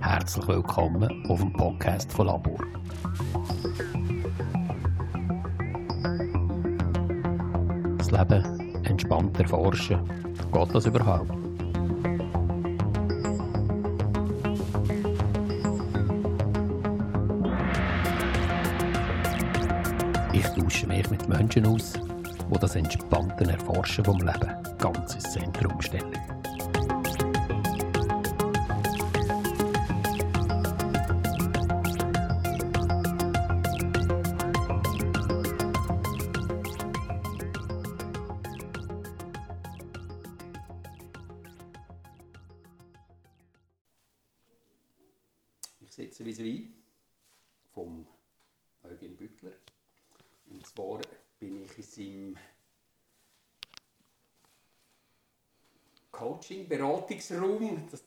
Herzlich willkommen auf dem Podcast von Labor. Das Leben entspannt erforschen. Geht das überhaupt? Ich tausche mich mit Menschen aus, die das entspannte Erforschen vom Leben ganz ins Zentrum stellen.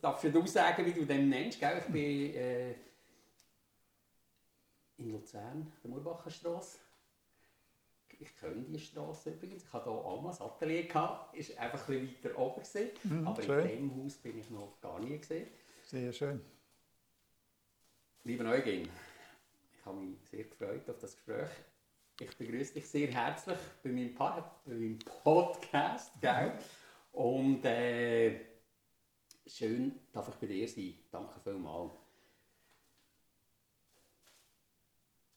Darfst ja du sagen, wie du den nennst. Gell? Ich bin äh, in Luzern, der Murbacher Straße. Ich kenne die Straße übrigens. Ich hatte hier auch mal ein Atelier. Gehabt. Ist einfach ein bisschen weiter oben. Gewesen. Mhm, Aber schön. in diesem Haus bin ich noch gar nie gesehen. Sehr schön. Lieber Eugen, ich habe mich sehr gefreut auf das Gespräch. Ich begrüße dich sehr herzlich bei meinem, pa bei meinem Podcast. Gell? Und äh, schön darf ich bei dir sein. Danke vielmals.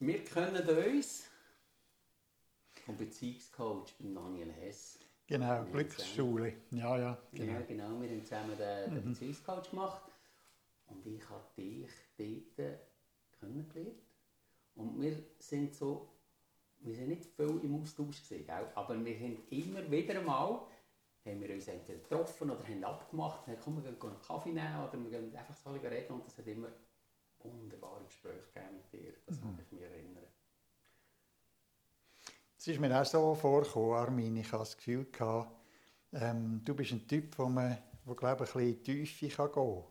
Wir kennen uns vom Beziehungscoach beim Daniel Hess. Genau, Glücksschule. Ja, ja, Genau. genau. Ja, genau. Wir haben zusammen den, den Beziehungscoach gemacht. Und ich habe dich dort kennengelernt. Und wir sind so, wir sind nicht viel im Austausch gell? aber wir haben immer wieder mal, haben wir uns entweder getroffen oder haben abgemacht, haben, komm, wir gehen einen Kaffee nehmen oder wir gehen einfach so reden und das hat immer wunderbare Gespräche gegeben mit dir. Das kann ich mich erinnern. Es ist mir auch so vorgekommen, Armin, ich hatte das Gefühl, gehabt, ähm, du bist ein Typ, der, man, wo, glaube ich, ein bisschen in die Tiefe kann gehen kann.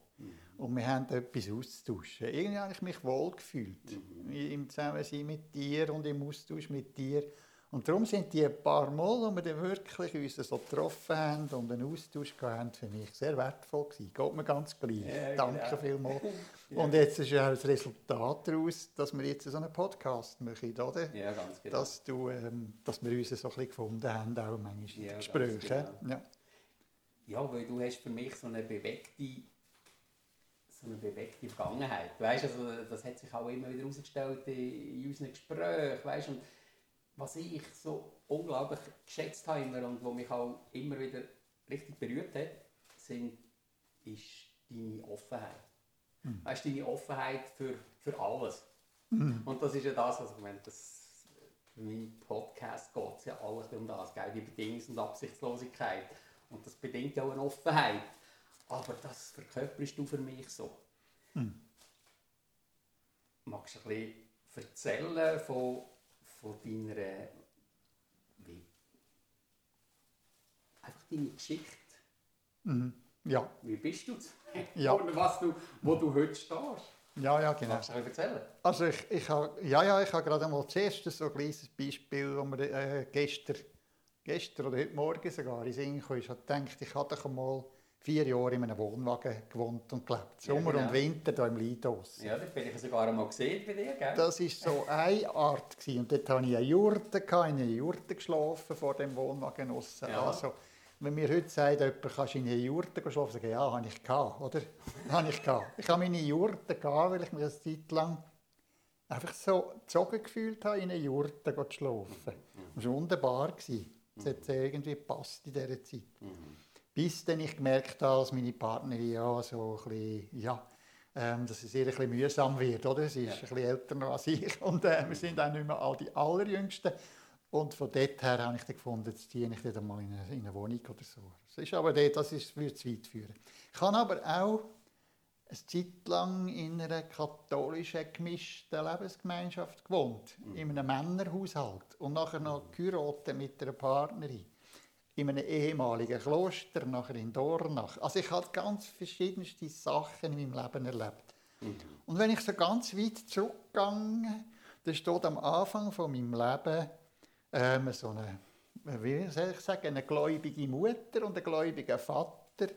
Und wir haben etwas auszutauschen. Irgendwie habe ich mich wohl gefühlt. Im Zusammensein mit dir und im Austausch mit dir. Und darum sind die ein paar Mal, wo wir dann wirklich uns so getroffen haben und einen Austausch hatten, für mich sehr wertvoll gewesen. Geht mir ganz gleich. Ja, Danke genau. vielmals. Und jetzt ist ja auch das Resultat daraus, dass wir jetzt so einen Podcast machen, oder? Ja, ganz genau. dass, du, ähm, dass wir uns so ein bisschen gefunden haben, auch manchmal in Ja, Gesprächen. genau. Ja. Ja, weil du hast für mich so eine bewegte, so eine bewegte Vergangenheit. Weißt, also, das hat sich auch immer wieder herausgestellt in unseren Gesprächen. Weißt, und was ich so unglaublich geschätzt habe immer und was mich auch immer wieder richtig berührt hat, sind, ist deine Offenheit. Weißt, deine Offenheit für, für alles. Und das ist ja das, was ich meine, das, für meinen Podcast geht es ja alles um das, gell? die Bedingungs- und Absichtslosigkeit. Und das bedingt ja auch eine Offenheit. Aber das verkörperst du für mich so. Magst du ein bisschen erzählen von, von deiner, wie, einfach deine Geschichte? Ja. Wie bist du? Ja. Oder was du, wo du heute stehst? ja, ja, genau. Magst du erzählen? Also ich, ich habe, ja, ja, ich habe gerade mal zuerst so ein kleines Beispiel, wo mir äh, gestern, gestern oder heute Morgen sogar in Sinn kam, ich habe gedacht, ich doch einmal vier Jahre in einem Wohnwagen gewohnt und gelebt. Ja, Sommer genau. und Winter hier im Lidos. Ja, das bin ich sogar einmal gesehen bei dir, gell? Das war so eine Art. Gewesen. Und dort hatte ich eine Jurte, in einer Jurte geschlafen vor dem Wohnwagen aussen. Ja. Also, wenn mir heute sagt, jemand, kannst in einer Jurte schlafen, sage ich, ja, habe ich gehabt, oder? habe ich gehabt. Ich habe meine Jurte gehabt, weil ich mich eine Zeit lang einfach so gezogen gefühlt habe, in einer Jurte zu schlafen. Das war wunderbar. Das hat irgendwie gepasst in dieser Zeit. Bis dann ich gemerkt habe, dass meine Partnerin ja so ein bisschen, ja, ähm, dass es ihr ein bisschen mühsam wird, oder? Sie ist ein bisschen älter als ich und äh, wir sind auch nicht mehr all die Allerjüngsten. Und von dort her habe ich dann gefunden, jetzt ziehe ich nicht einmal in eine, in eine Wohnung oder so. Das ist aber dort, das ist, würde zu weit führen. Ich habe aber auch eine Zeit lang in einer katholischen gemischten Lebensgemeinschaft gewohnt, in einem Männerhaushalt und nachher noch geheiratet mit einer Partnerin in einem ehemaligen Kloster, nachher in Dornach. Also ich habe ganz verschiedenste Sachen in meinem Leben erlebt. Und wenn ich so ganz weit zurückgehe, da steht am Anfang von meinem Leben ähm, so eine wie soll ich sagen, eine gläubige Mutter und ein gläubiger Vater,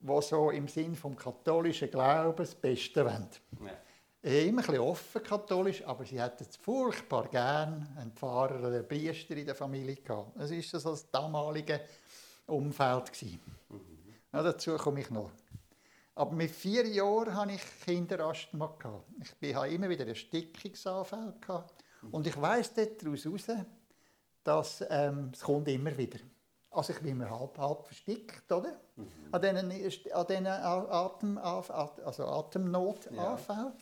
die so im Sinn vom katholischen Glauben das Beste wollen. Ja. Immer ein bisschen offen katholisch, aber sie hätten es furchtbar gern einen Pfarrer oder einen Priester in der Familie gehabt. Das war so das damalige Umfeld. gewesen. Ja, dazu komme ich noch. Aber mit vier Jahren hatte ich Kinderasthma. gehabt. Ich hatte immer wieder Erstickungsanfälle. gehabt. Und ich weiss daraus heraus, dass ähm, es kommt immer wieder. Also ich bin immer halb, halb verstickt, oder? An diesen, an diesen Atem, also Atemnotanfällen.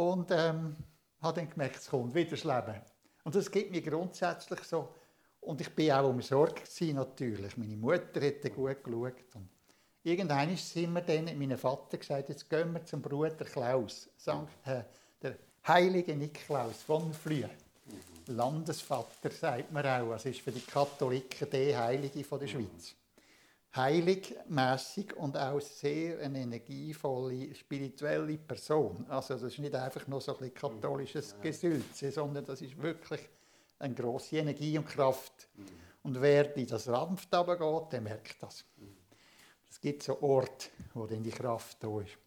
Und ähm, habe dann gemerkt, es kommt wieder das Leben. Und das gibt mir grundsätzlich so. Und ich bin auch umsorgt gewesen, natürlich. Meine Mutter hat gut geschaut. Und irgendwann sind wir dann, mein Vater gesagt, jetzt gehen wir zum Bruder Klaus, Sankt, äh, der heilige Niklaus von Flühe. Landesvater sagt man auch. Das ist für die Katholiken der Heilige von der Schweiz. Heilig, mässig und auch sehr eine energievolle, spirituelle Person. Also das ist nicht einfach nur so ein katholisches Gesülze, sondern das ist wirklich eine grosse Energie und Kraft. Und wer in das Rampft runtergeht, der merkt das. Es gibt so Orte, wo dann die Kraft da ist.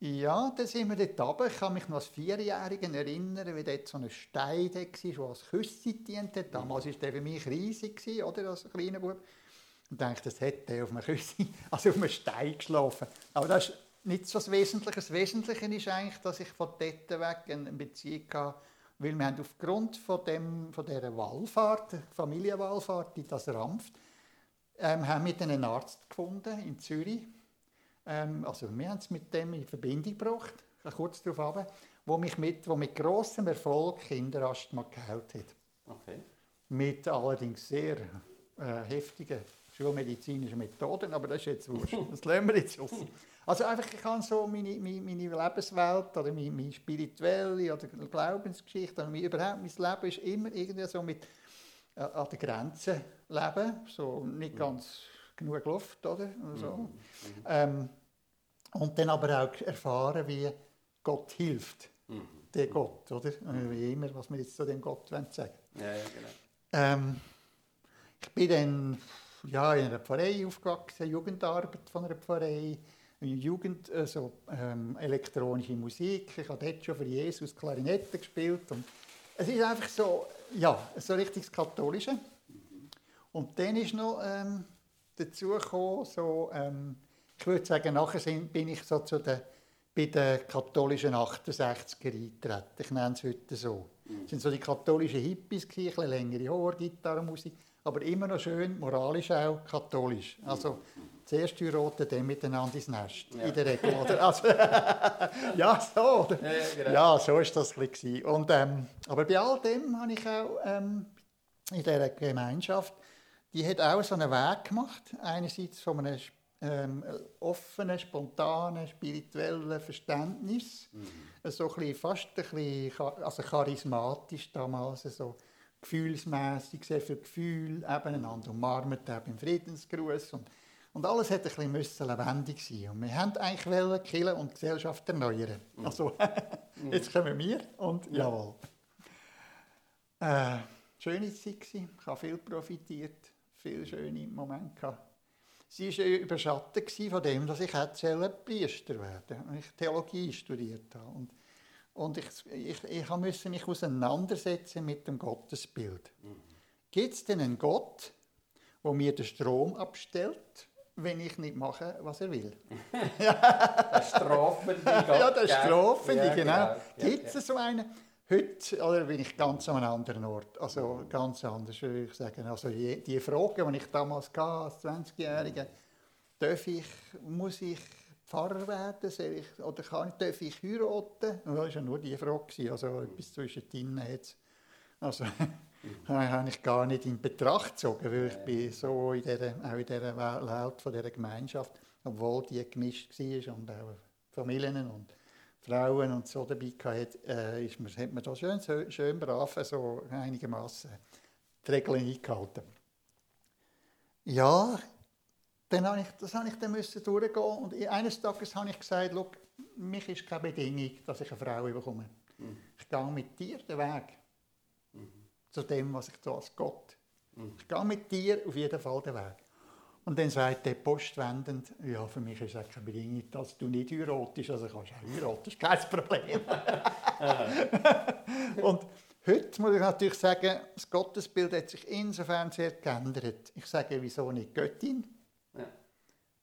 Ja, dann sind wir dort runter. Ich kann mich noch als Vierjährigen erinnern, wie dort so ein Stein da war, der als Küsse dient hat. Damals war der für mich riesig, oder, als kleiner Bub. Und dachte, das hätte er auf einem Küsse, also auf einem Stein geschlafen. Aber das ist nicht so das Wesentliche. Das Wesentliche ist eigentlich, dass ich von dort weg eine Beziehung hatte, weil wir haben aufgrund von, dem, von dieser Wallfahrt, Familienwallfahrt in das Rampft, ähm, haben wir einen Arzt gefunden in Zürich. Ähm, also wir haben es mit dem in Verbindung gebracht, kurz darauf ab, wo mich mit, wo mit grossem Erfolg Kinderasthma geheilt hat. Okay. Mit allerdings sehr äh, heftigen schulmedizinischen Methoden, aber das ist jetzt wurscht. Das lassen wir jetzt aus. Also einfach, ich habe so meine, meine, meine Lebenswelt oder meine, meine spirituelle oder Glaubensgeschichte, oder mein, überhaupt mein Leben ist immer irgendwie so mit äh, an der Grenze leben, so nicht ganz genug Luft, oder? Und, so. Ähm, und dann aber auch erfahren, wie Gott hilft, der Gott, oder? Wie immer, was wir jetzt zu dem Gott wollen sagen Ja, ja, genau. ähm, ich bin dann ja, in einer Pfarrei aufgewachsen, Jugendarbeit von einer Pfarrei, Jugend, also, ähm, elektronische Musik. Ich habe dort schon für Jesus Klarinette gespielt. Und es ist einfach so, ja, so richtig das Katholische. Und dann ist noch ähm, dazu gekommen, so, ähm, ich würde sagen, nachher sind, bin ich so zu den, bei den katholischen 68er eingetreten. Ich nenne es heute so. Das sind so die katholischen Hippies, ein bisschen längere Haare, Gitarrenmusik, aber immer noch schön, moralisch auch katholisch. Also zuerst heiraten, dann miteinander ins Nest, Ja. in der Regel. Oder? Also, ja, so. Oder? Ja, genau. Ja, so war das ein bisschen. Und, ähm, aber bei all dem habe ich auch ähm, in dieser Gemeinschaft, die hat auch so einen Weg gemacht. Einerseits von einem ähm, offenen, spontanen, spirituellen Verständnis. So ein bisschen, fast ein bisschen also charismatisch damals, so gefühlsmässig, sehr viel Gefühl, eben einander umarmt, auch beim Friedensgruß. Und, und alles hätte ein bisschen müssen lebendig sein Und wir haben eigentlich wollen Kirche und die Gesellschaft erneuern. Also, jetzt kommen wir und jawohl. Äh, schöne Zeit gewesen. Ich habe viel profitiert, viele schöne Momente gehabt. Sie war überschattet von dem, dass ich Priester werden und ich Theologie studiert habe. Und, und ich, ich, ich musste mich auseinandersetzen mit dem Gottesbild. Gibt es denn einen Gott, der mir den Strom abstellt, wenn ich nicht mache, was er will? Der strafende Gott. ja, der? Strafende, Ja, genau. Ja, Gibt es so einen? Heute oder bin ich ganz an einem anderen Ort. Also ganz anders, würde ich sagen. Also die, die Frage, die ich damals hatte, als 20-Jähriger, darf ich, muss ich Pfarrer werden? Soll ich, oder kann, darf ich heiraten? Und Das war ja nur die Frage. Also etwas zwischen denen jetzt. Also habe ich gar nicht in Betracht gezogen, weil ich bin so in dieser, auch in dieser Welt von dieser Gemeinschaft, obwohl die gemischt war und auch Familien und Frauen und so dabei hatte, äh, ist man, hat man da schön, schön brav so einigermaßen die Regeln eingehalten. Ja, dann habe ich, das habe ich dann müssen durchgehen und eines Tages habe ich gesagt, «Schau, mich ist keine Bedingung, dass ich eine Frau bekomme. Ich gehe mit dir den Weg zu dem, was ich da als Gott Ich gehe mit dir auf jeden Fall den Weg. Und dann sagt der postwendend, ja, für mich ist es keine Bedingung, dass du nicht heiratest, also kannst du auch heiraten, ist kein Problem. und heute muss ich natürlich sagen, das Gottesbild hat sich insofern sehr geändert. Ich sage, wieso nicht Göttin?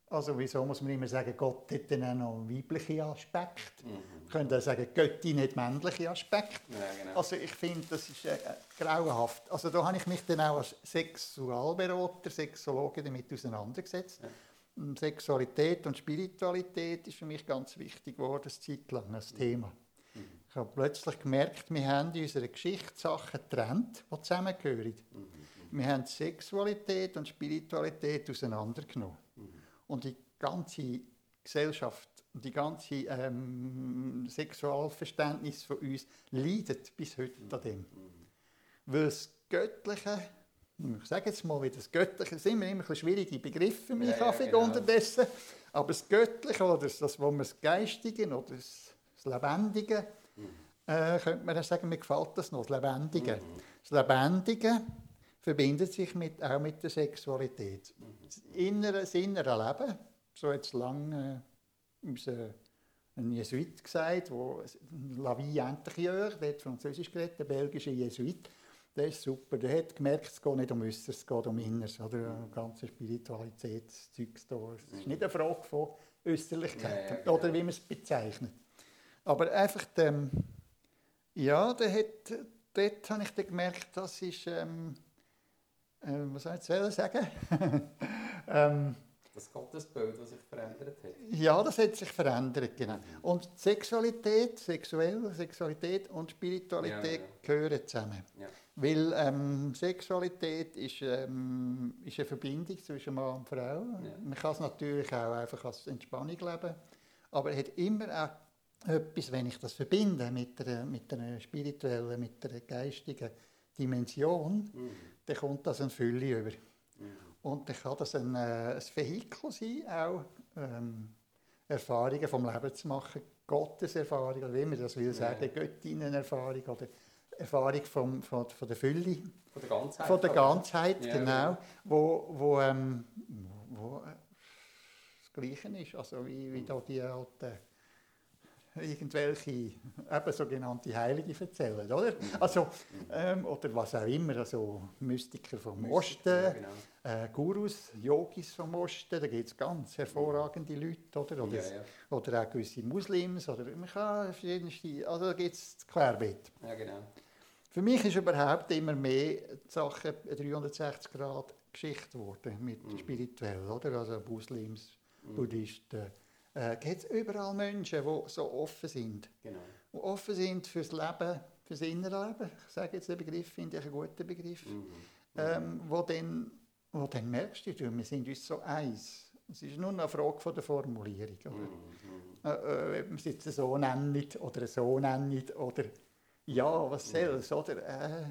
Also wieso muss man immer sagen, Gott hat dann auch noch einen weiblichen Aspekt? Mhm. Man könnte auch sagen, Göttin hat männlichen Aspekt. Ja, genau. Also ich finde, das ist äh, grauenhaft. Also da habe ich mich dann auch als Sexualberater, Sexologe damit auseinandergesetzt. Ja. Ähm, Sexualität und Spiritualität ist für mich ganz wichtig geworden, eine Zeit lang, als Thema. Mhm. Ich habe plötzlich gemerkt, wir haben in unserer Geschichte Sachen getrennt, die zusammengehören. Mhm. Wir haben Sexualität und Spiritualität auseinandergenommen. Mhm. Und die ganze Gesellschaft und die ganze ähm, Sexualverständnis von uns leidet bis heute an dem. Mhm. Weil das Göttliche, ich sage jetzt mal wieder, das Göttliche sind immer, immer ein bisschen schwierige Begriffe mich Ja, ja, Kaffee genau. unterdessen, aber das Göttliche oder das, das wo man das Geistige oder das, das Lebendige, äh, könnte man sagen, mir gefällt das noch, das Lebendige. Das Lebendige verbindet sich mit, auch mit der Sexualität. Das innere, das innere Leben, so es lange äh, unser ein Jesuit gesagt, wo La vie intérieure, der hat Französisch geredet, der belgische Jesuit, der ist super. Der hat gemerkt, es geht nicht um Äußeres, es geht um Inneres, oder um ganze Spiritualitätszeugs da. Es ist nicht eine Frage von Äußerlichkeit, Ja, ja, oder wie man es bezeichnet. Aber einfach, ähm, ja, der hat, dort habe ich dann gemerkt, das ist, ähm, äh, was soll ich jetzt sagen? ähm, Das Gottesbild, das sich verändert hat. ja, das hat sich verändert, genau. Und Sexualität, sexuell, Sexualität und Spiritualität Ja, ja. gehören zusammen. Ja. Weil ähm, Sexualität ist, ähm, ist eine Verbindung zwischen Mann und Frau. Man kann es natürlich auch einfach als Entspannung leben. Aber es hat immer auch etwas, wenn ich das verbinde mit einer, mit einer spirituellen, mit einer geistigen Dimension, Mhm. Dann kommt das eine Fülle über. Mhm. Und dann kann das ein, äh, ein Vehikel sein, auch ähm, Erfahrungen vom Leben zu machen, Gotteserfahrung, oder wie man das will Ja. sagen, Göttinnenerfahrung oder Erfahrung vom, von, von der Fülle, Von der Ganzheit. von der Ganzheit, Ja, genau, wo, wo, ähm, wo äh, das Gleiche ist, also wie, wie da die alten irgendwelche eben sogenannte Heilige erzählen, oder? Also, ähm, oder was auch immer, also Mystiker vom Osten, Ja, genau. äh, Gurus, Yogis vom Osten, da gibt es ganz hervorragende Leute, oder? Oder, Ja, ja. oder auch gewisse Muslims, oder man kann verschiedenste, also da gibt es querbeet. ja, genau. Für mich ist überhaupt immer mehr die Sache eine 360 Grad Geschichte geworden, mit Mhm. spirituell, oder? Also Muslims, Mhm. Buddhisten. Äh, gibt es überall Menschen, die so offen sind, genau. die offen sind fürs Leben, fürs innere Leben. Ich sage jetzt den Begriff, finde ich einen guten Begriff. Mhm. Ähm, wo, dann, wo dann merkst du, wir sind uns so eins. Es ist nur eine Frage von der Formulierung. Oder? Mhm. Äh, äh, ob man es jetzt so nennt oder so nennt oder ja, was soll's, oder? Äh,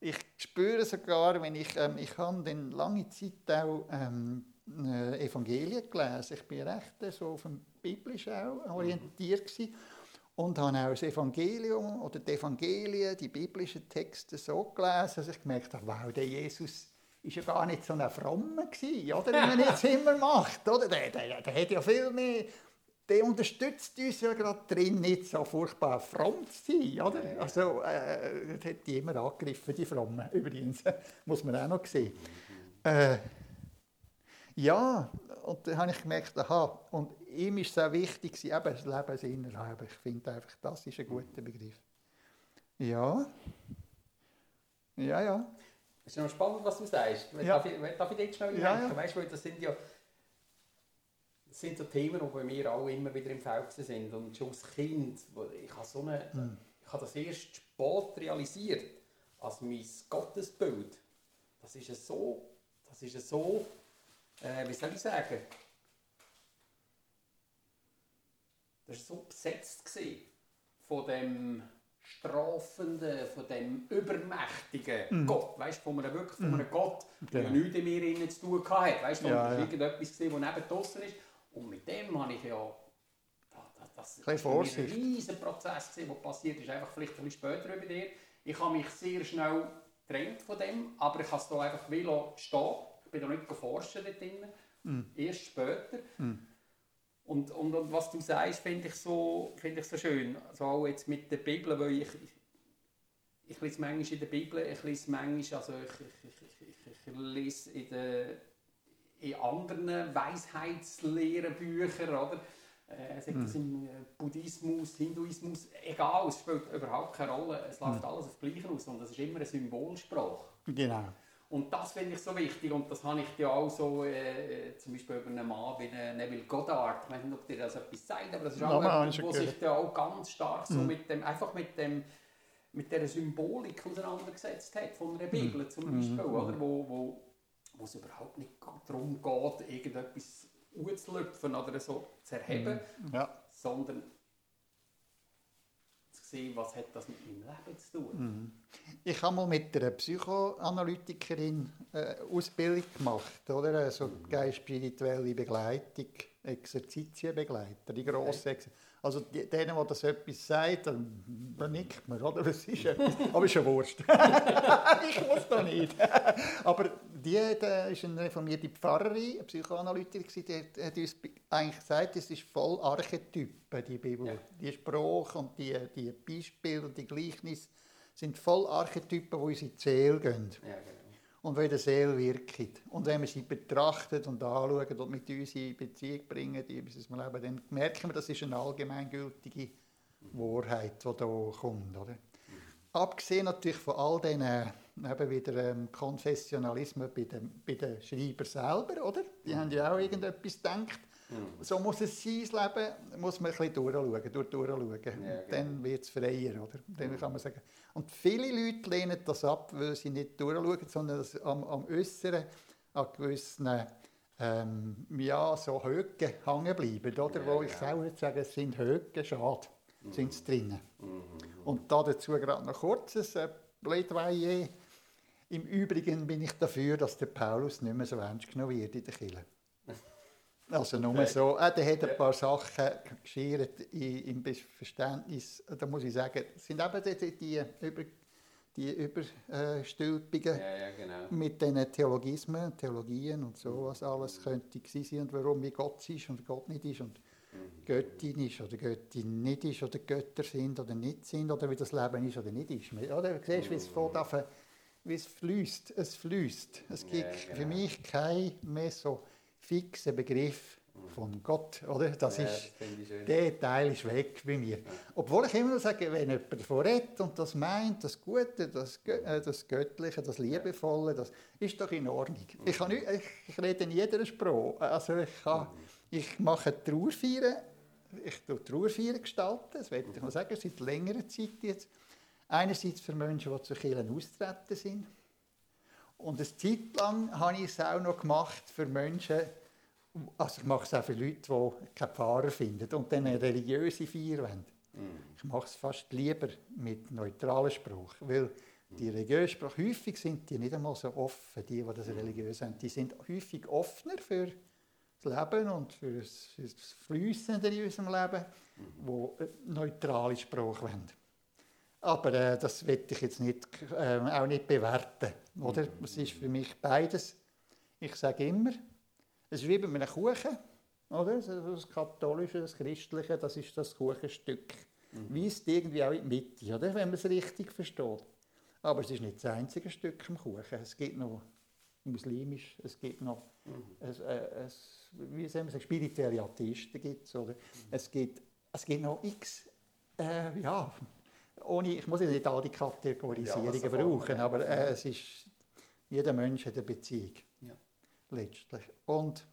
ich spüre sogar, wenn ich, ähm, ich habe dann lange Zeit auch ähm, äh, Evangelien gelesen. Ich bin recht äh, so auf dem Biblischen auch orientiert gewesen und habe auch das Evangelium oder die Evangelien, die biblischen Texte so gelesen, dass ich gemerkt habe, wow, der Jesus ist ja gar nicht so ein Frommer gewesen, oder? Wie man jetzt immer macht, oder? Der, der, der hat ja viel mehr, der unterstützt uns ja gerade drin, nicht so furchtbar fromm zu sein, oder? Also, äh, das hat die immer angegriffen, die Frommen, übrigens, muss man auch noch sehen. Äh, ja, und dann habe ich gemerkt, aha, und ihm ist es auch wichtig, eben das Lebensinnerleben. Ich finde einfach, das ist ein guter Begriff. Ja. Ja, ja. Es ist noch spannend, was du sagst. Ja. Darf, ich, darf ich jetzt schnell Ja, ja. Weißt du, weil das sind ja das sind so Themen, die bei mir auch immer wieder im Feld sind. Und schon als Kind, ich habe so eine, Hm. ich habe das erst spät realisiert, als mein Gottesbild. Das ist so, das ist so, äh, wie soll ich sagen, das war so besetzt gewesen von dem strafenden, von dem übermächtigen Gott, weißt von einem wirklich von einem Gott, der ja Genau. nichts in mir innen zu tun hatte, weißt Ja, war ja. irgendetwas gewesen, das neben draussen ist und mit dem habe ich ja da- da- das war ein riesen Prozess, der passiert ist, einfach vielleicht ein bisschen später über dir. Ich habe mich sehr schnell getrennt von dem, aber ich kann es da einfach stehen. Ich bin da nicht forschen dort drin. Mhm. Erst später. Mhm. Und, und, und was du sagst, finde ich, so, find ich so schön. Also auch jetzt mit der Bibel, weil ich, ich, ich lese manchmal in der Bibel, ich lese manchmal, also ich, ich, ich, ich, lese in, der, in anderen Weisheitslehrenbüchern, oder? Äh, sei das im äh, Buddhismus, Hinduismus, egal, es spielt überhaupt keine Rolle. Es läuft alles auf Gleiche aus und es ist immer eine Symbolsprache. Genau. Und das finde ich so wichtig und das habe ich ja auch so, äh, zum Beispiel über einen Mann wie Neville Goddard, ich weiß nicht, ob dir das etwas sagt, aber das ist auch ich der schon sich ja auch ganz stark so Mhm. mit dem, einfach mit dem, mit der Symbolik auseinandergesetzt hat von einer Bibel zum Beispiel, Mhm. oder? Wo, wo, wo es überhaupt nicht darum geht, irgendetwas auszulöpfen oder so zu erheben, Ja. sondern zu sehen, was hat das mit meinem Leben zu tun. Mhm. Ich habe mal mit einer Psychoanalytikerin äh, Ausbildung gemacht, oder? Also geist-spirituelle Begleitung, Exerzitienbegleiter, die grosse Ex Also denen, die das etwas sagt, dann, nickt man, oder? Das ist etwas, aber ist ja wurscht. ich muss da nicht. aber die, ist eine reformierte Pfarrerin, eine Psychoanalytikerin, die hat, uns eigentlich gesagt, es ist voll Archetypen, die Bibel. Ja. Die Sprache und die, die Beispiele und die Gleichnisse sind voll Archetypen, die unsere Seele gehen Ja, genau. Und wie der Seele wirken. Und wenn wir sie betrachtet und anschauen und mit uns in Beziehung bringen, in unser Leben, dann merken wir, das ist eine allgemeingültige Wahrheit, die da kommt. Oder? Abgesehen natürlich von all diesen eben wieder ähm, Konfessionalismen bei den, bei den Schreibern selber, oder? Die haben ja auch irgendetwas gedacht. Mhm. So muss es sein, das Leben, muss man ein bisschen durchschauen, durch, durchschauen. genau. Dann wird es freier, oder? Dann kann man sagen. Und viele Leute lehnen das ab, weil sie nicht durchschauen, sondern das am, am Äußeren, an gewissen ähm, ja, so Höcken hängen bleiben, oder? Ja, Wo ich genau. auch würde sagen, es sind Höcken, schade, sind es drinnen. Mhm. Und da dazu gerade noch kurzes äh, Plädoyer. Im Übrigen bin ich dafür, dass der Paulus nicht mehr so ernst genommen wird in der Kirche. Also nur so, äh, der hat ein paar Sachen geschert im Verständnis, da muss ich sagen, es sind eben die, die, Über, die Überstülpungen Ja, ja, genau. mit diesen Theologismen, Theologien und so, was alles könnte gewesen sein und warum wie Gott ist und Gott nicht ist und Mhm. Göttin ist oder Göttin nicht ist oder Götter sind oder nicht sind oder wie das Leben ist oder nicht ist. Oder? Du siehst, wie es von davon, wie es fließt. Es fließt. Es Ja, gibt genau. für mich keinen mehr so fixen Begriff von Gott. Oder? Das ja, ist, das der Teil ist weg bei mir. Obwohl ich immer sage, wenn jemand davon redet und das meint, das Gute, das, äh, das Göttliche, das Liebevolle, das ist doch in Ordnung. Ich, kann nicht, ich, ich rede in jeder Sprache. Also ich, kann, ich mache Trauerfeiern, ich tue Trauerfeiern gestalten, das werde ich mal sagen, seit längerer Zeit jetzt. Einerseits für Menschen, die zu Kirchen austreten sind. Und eine Zeit lang habe ich es auch noch gemacht für Menschen, also ich mache es auch für Leute, die keinen Pfarrer finden und dann eine religiöse Feier wollen. Mhm. Ich mache es fast lieber mit neutralem Spruch, weil die religiösen Sprache, häufig sind die nicht einmal so offen, die, die das religiös haben. Die sind häufig offener für das Leben und für das, für das Fließende in unserem Leben, wo eine neutrale Sprache wollen. Aber äh, das will ich jetzt nicht, äh, auch nicht bewerten. Oder? Es ist für mich beides. Ich sage immer, es ist wie bei einem Kuchen. Oder? Also Das Katholische, das Christliche, das ist das Kuchenstück. Weist irgendwie auch in die Mitte, oder? wenn man es richtig versteht. Aber es ist nicht das einzige Stück im Kuchen. Es gibt noch muslimisch, es gibt noch es, äh, es, wie sagen, spirituelle Atheisten gibt's, oder? Es, gibt, es gibt noch x, äh, ja, ohne, ich muss nicht all die Kategorisierungen Ja, was brauchen, aber äh, es ist, jeder Mensch hat eine Beziehung, Ja. Letztlich. Und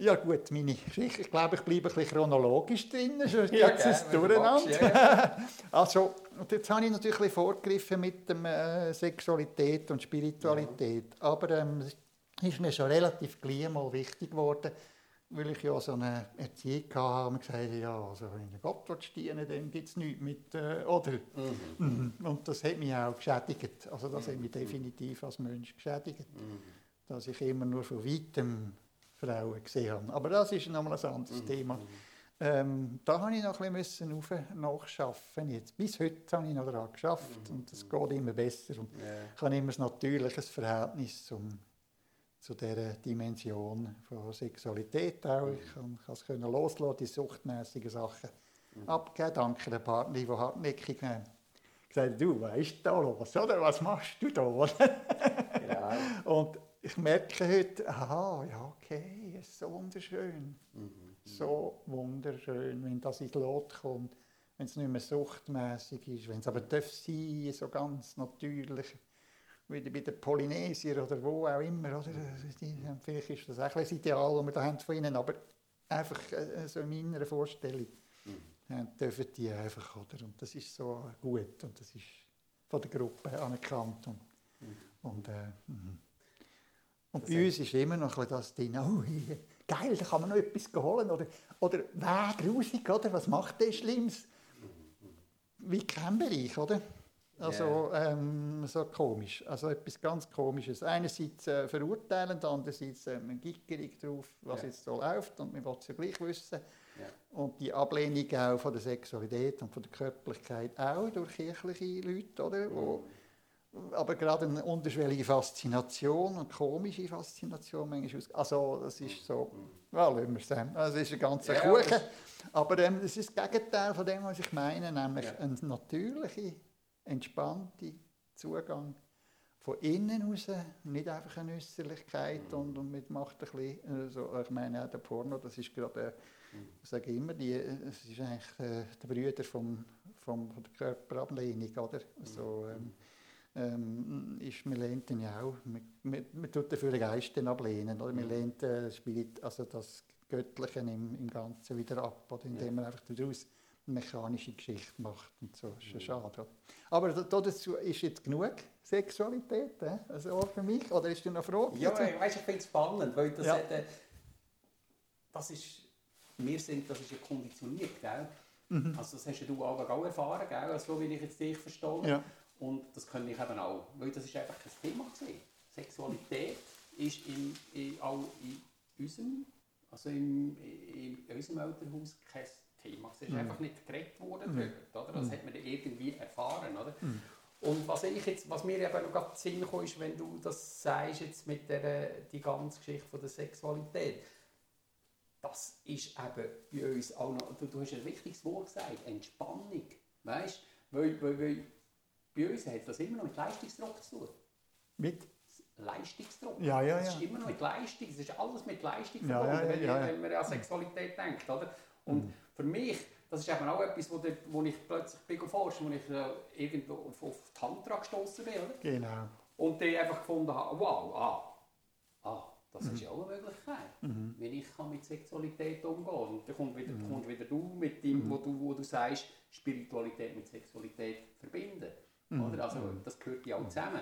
ja gut, meine Geschichte, ich glaube, ich bleibe ein bisschen chronologisch drin, sonst Ja, gibt es Durcheinander. ja, Also, jetzt habe ich natürlich ein vorgegriffen mit dem, äh, Sexualität und Spiritualität, aber ähm, es ist mir schon relativ gleich mal wichtig geworden, weil ich ja so eine Erziehung hatte und gesagt habe, ja, also wenn du Gott dienen dann gibt es nichts mit, äh, oder? Mhm. Mhm. Und das hat mich auch geschädigt, also das hat mich definitiv als Mensch geschädigt, Mhm. Dass ich immer nur von weitem Frauen gesehen habe. Aber das ist nochmal ein anderes Mhm. Thema. Ähm, da habe ich noch ein bisschen rauf nachschaffen. Jetzt. Bis heute habe ich noch daran geschafft und es geht immer besser. Und Ja. ich habe immer ein natürliches Verhältnis zum, zu dieser Dimension von Sexualität auch. Ich kann, kann es können loslassen, die suchtmäßigen Sachen abgeben. Danke der Partner, die hartnäckig äh, gesagt hat, du, was ist da los, oder? Was machst du da? Genau. Und ich merke heute, aha, ja, okay, es ist so wunderschön. Mhm. So wunderschön, wenn das ins Lot kommt, wenn es nicht mehr suchtmäßig ist, wenn es aber darf sein, so ganz natürlich, wie bei den Polynesier oder wo auch immer. Oder? Die, vielleicht ist das auch ein Ideal, das wir da haben von ihnen, aber einfach äh, so in meiner Vorstellung äh, dürfen die einfach, oder? Und das ist so gut und das ist von der Gruppe anerkannt. Und, und, äh, mhm. Und bei uns ist immer noch das Ding, oh, geil, da kann man noch etwas holen. Oder, oder wer grusig, oder? Was macht der Schlimmes? Wie kein Bereich, oder? Also ähm, so komisch, also etwas ganz Komisches. Einerseits äh, verurteilend, andererseits äh, man gickerig drauf, was Ja. jetzt so läuft und man will es ja gleich wissen. Ja. Und die Ablehnung auch von der Sexualität und von der Körperlichkeit auch durch kirchliche Leute, oder? Wo, aber gerade eine unterschwellige Faszination und komische Faszination manchmal. Also das ist so, ja, lassen wir es sein. Also es ist ein ganzer Ja, Kuchen. Aber ähm, das ist das Gegenteil von dem, was ich meine, nämlich Ja. ein natürlicher, entspannter Zugang von innen raus, nicht einfach eine Äußerlichkeit und, und mit macht ein bisschen, also, ich meine auch der Porno, das ist gerade, äh, ich sage immer, die, äh, es ist eigentlich äh, der Brüder vom, vom, von der Körperablehnung, oder? So, ähm, ähm, ist, man lehnt ihn ja auch, man, man, man tut dafür den Geist dann ablehnen, oder? man lehnt äh, das Spirit, also das Göttliche im, im Ganzen wieder ab, oder? indem man einfach daraus eine mechanische Geschichte macht und so, das ist ja schade. Oder? Aber da- da dazu ist jetzt genug Sexualität, äh? also auch für mich, oder ist du noch froh? Ja, ich, weißt, ich finde es spannend, weil das, Ja. hat, äh, das ist, wir sind, das ist ja konditioniert, gell? Also das hast ja du auch, auch erfahren, gell? Also, so wie ich jetzt dich verstehe. Ja. Und das kann ich eben auch, weil das ist einfach kein Thema gewesen. Sexualität ist in, in, auch in unserem, also im, in, in unserem Elternhaus kein Thema. Es ist einfach nicht geredet worden darüber, oder? Das hat man dann irgendwie erfahren, oder? Und was, ich jetzt, was mir eben noch gerade Sinn kam, ist, wenn du das sagst, jetzt mit der die ganze Geschichte von der Sexualität, das ist eben bei uns auch noch, du, du hast ein wichtiges Wort gesagt, Entspannung, weißt? Weil, weil, weil bei uns hat das immer noch mit Leistungsdruck zu tun. Mit? Leistungsdruck. Ja, ja, Es ist ja. immer noch mit Leistung, es ist alles mit Leistung Ja, verbunden, ja, wenn, ja, ja. wenn man an Sexualität denkt. Oder? Und für mich, das ist eben auch etwas, wo, wo ich plötzlich bin geforscht, wo ich äh, irgendwo auf, auf Tantra gestoßen bin. Oder? Genau. Und dann einfach gefunden habe, wow, ah, ah das Mhm. ist ja auch eine Möglichkeit, wie ich kann mit Sexualität umgehen Und dann kommt wieder, Mhm. kommt wieder du mit dem, wo, du, wo du sagst, Spiritualität mit Sexualität verbinden. Mhm. Oder? Also, das gehört ja auch zusammen.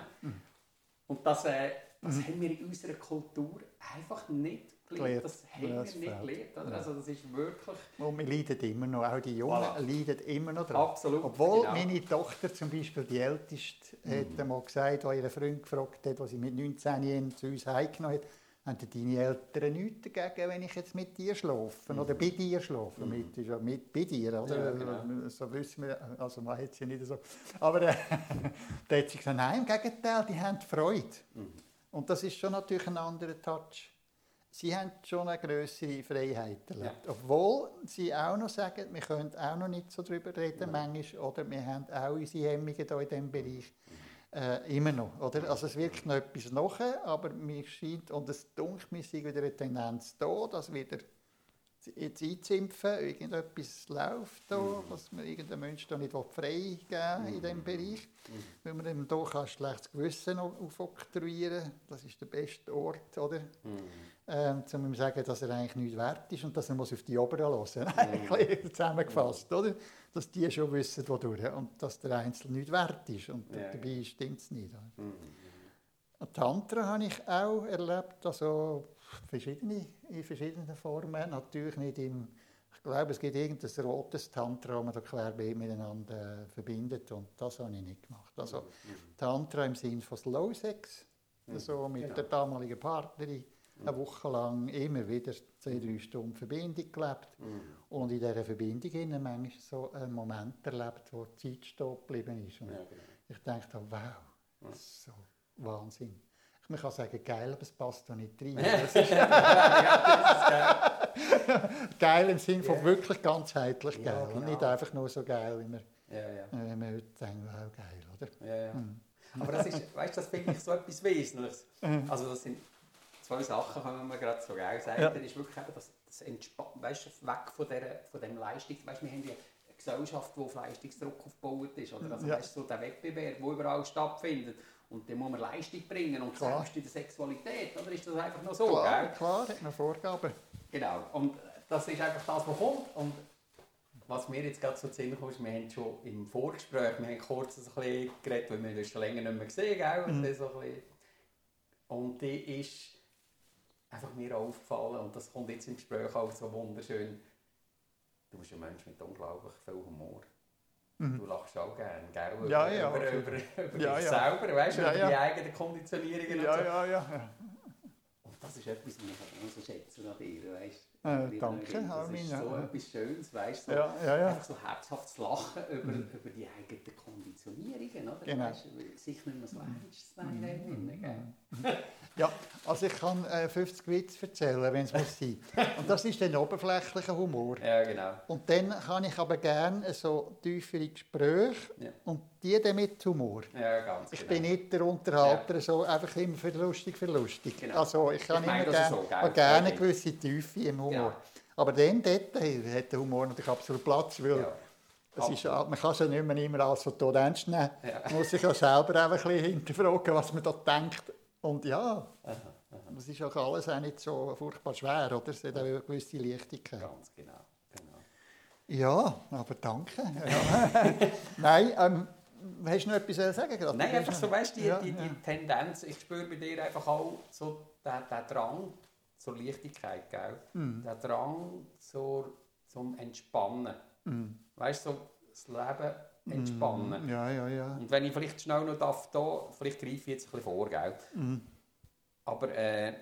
Und das, äh, das Mhm. haben wir in unserer Kultur einfach nicht gelernt. Das haben Ja, wir das nicht gelernt. Oder? Also, das ist wirklich Und wir leiden immer noch, auch die Jungen Voilà. leiden immer noch dran. absolut. Obwohl genau. meine Tochter zum Beispiel, die Älteste, hat einmal gesagt, als ihr Freund gefragt hat, was sie mit 19 Jahren zu uns heimgenommen hat, haben deine Eltern nichts dagegen, wenn ich jetzt mit dir schlafe oder bei dir schlafe. Mit ist ja mit bei dir, oder? Ja, genau. So wissen wir, also man hat es ja nicht so. Aber äh, da hat sie gesagt, nein, im Gegenteil, die haben Freude. Und das ist schon natürlich ein anderer Touch. Sie haben schon eine größere Freiheit erlebt. Obwohl sie auch noch sagen, wir können auch noch nicht so darüber reden, manchmal, oder wir haben auch unsere Hemmungen hier in diesem Bereich. Äh, immer noch, oder? Also es wirkt noch etwas nach, aber mir scheint, und es dunkelt mir, wieder eine Tendenz da, dass wieder jetzt einzimpfen, irgendetwas läuft da, dass man irgendein Mensch da nicht frei geben in diesem Bereich, weil man ihm da ein schlechtes Gewissen auf- aufoktroyieren das ist der beste Ort, oder? Ähm, um ihm zu sagen, dass er eigentlich nichts wert ist und dass er muss auf die Oberen hören Eigentlich zusammengefasst, oder? Dass die schon wissen, wodurch und dass der Einzelne nichts wert ist und Ja. dabei stimmt es nicht. oder? Mhm. Tantra habe ich auch erlebt, also verschiedene, in verschiedenen Formen. Natürlich nicht im, ich glaube, es gibt irgendein rotes Tantra, das man da querbeet miteinander äh, verbindet und das habe ich nicht gemacht. Also Tantra im Sinne von Slow Sex, so mit genau. der damaligen Partnerin eine Woche lang immer wieder zwei, drei Stunden Verbindung gelebt. Mhm. Und in dieser Verbindung innen manchmal so einen Moment erlebt, wo die Zeit stehen geblieben ist. Und Ja, genau. ich dachte, wow, das ist so Wahnsinn. Man kann sagen, geil, aber es passt da nicht rein. Es ist geil im Sinne von Ja. wirklich ganzheitlich Ja, geil. Und genau. nicht einfach nur so geil, wie wir, Ja, ja. äh, wie wir heute denken, wow, geil, oder? Ja, ja. Mhm. Aber das ist, weißt, das finde ich so etwas Wesentliches. Also das sind zwei Sachen, können wir gerade so geil sagen. Ja. Das ist wirklich das, das Entspannen, weißt weg von, der, von dem Leistungs... Weißt, wir haben ja eine Gesellschaft, die auf Leistungsdruck aufgebaut ist. Oder? Also, Ja. weißt, du, so der Wettbewerb, der überall stattfindet. Und dann muss man Leistung bringen. Und Klar. selbst in der Sexualität, oder ist das einfach noch so, Klar, gell? klar, hat man Vorgaben. Genau. Und das ist einfach das, was kommt. Und was mir jetzt gerade so Sinn kommt, ist, wir haben schon im Vorgespräch, wir haben kurz ein bisschen geredet, weil wir uns schon länger nicht mehr gesehen haben. Mhm. So. Und die ist einfach mir aufgefallen, und das kommt jetzt im Gespräch auch so wunderschön, du bist ein Mensch mit unglaublich viel Humor. Mhm. Du lachst auch gerne, gell? Über, Ja, ja, über, über, über Ja, dich ja. selber, weißt du, Ja, über ja. die eigenen Konditionierungen und so. ja, ja. Und das ist etwas, was ich so schätze an dir, weißt Äh, danke, Das Armin, ist ja. so etwas Schönes, weißt du? Ja, ja, ja. Einfach so herzhaftes Lachen über, über die eigenen Konditionierungen, oder? Genau. Weißt, sich nicht mehr so ernst zu nehmen. gell? Ja, also ich kann äh, 50 Witze erzählen, wenn es muss sein. Und das ist dann oberflächlicher Humor. Ja, genau. Und dann kann ich aber gerne so tiefere Gespräche Ja. und die dann mit Humor. Ja, ganz Ich genau. bin nicht der Unterhalter, so einfach immer für lustig, für lustig. Genau. Also ich kann Ich meine immer das gerne, so, gell? gerne eine gewisse Tiefe im Humor. Genau. Aber dann dort hat der Humor natürlich absolut Platz, weil Ja. es ist, man kann es ja nicht mehr immer alles so ernst nehmen. Ja. Man muss sich ja selber auch ein bisschen hinterfragen, was man da denkt. Und ja, es ist auch alles auch nicht so furchtbar schwer, oder? Es hat auch eine gewisse Leichtigkeit. Ganz genau. genau. Ja, aber danke. Ja. Nein, ähm, hast du noch etwas zu sagen? gerade? Nein, einfach so, weißt du, die, Ja, die, die ja. Tendenz, ich spüre bei dir einfach auch so den, den Drang zur Leichtigkeit, gell? Mhm. Der Drang zur, zum Entspannen. Mhm. Weißt du, so das Leben entspannen. Ja, ja, ja. Und wenn ich vielleicht schnell noch darf, da, vielleicht greife ich jetzt ein bisschen vor, gell? Mhm. Aber äh,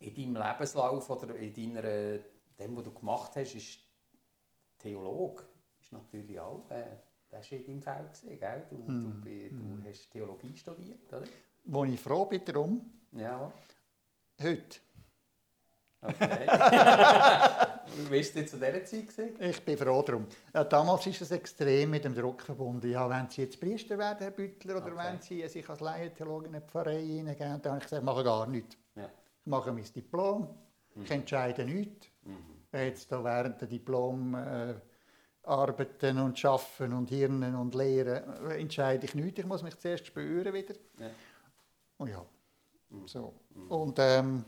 in deinem Lebenslauf oder in deiner, dem, was du gemacht hast, ist Theolog ist natürlich auch, äh, das war in deinem Feld, gewesen, gell? Du, Mhm. du, du hast Theologie studiert, oder? Wo ich froh bin darum, Ja, heute. Okay. Wie war zu dieser Zeit? Gewesen? Ich bin froh darum. Ja, damals ist es extrem mit dem Druck verbunden. Ja, wenn Sie jetzt Priester werden, Herr Büttler, oder Okay. wenn Sie sich als Laientheologe in eine Pfarrei hineingehen, dann habe ich gesagt, ich mache gar nichts. Ja. Ich mache mein Diplom, ich entscheide nichts. Mhm. Jetzt da während der Diplom äh, arbeiten und arbeiten und hirnen und lehren, äh, entscheide ich nichts. Ich muss mich zuerst spüren wieder. Ja. Und ja, Mhm. so. Und ähm,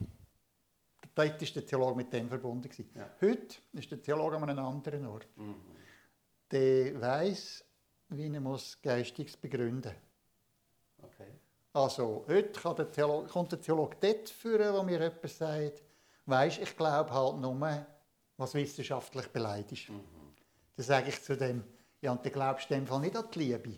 dort war der Theologe mit dem verbunden. Ja. Heute ist der Theologe an einem anderen Ort. Mhm. Der weiß, wie er muss Geistiges begründen Okay. Also, heute kann der Theologe, kommt der Theologe dort führen, wo mir jemand sagt, weisst, ich glaube halt nur, was wissenschaftlich beleidigt ist. Mhm. Dann sage ich zu dem, ja, und du glaubst in dem Fall nicht an die Liebe.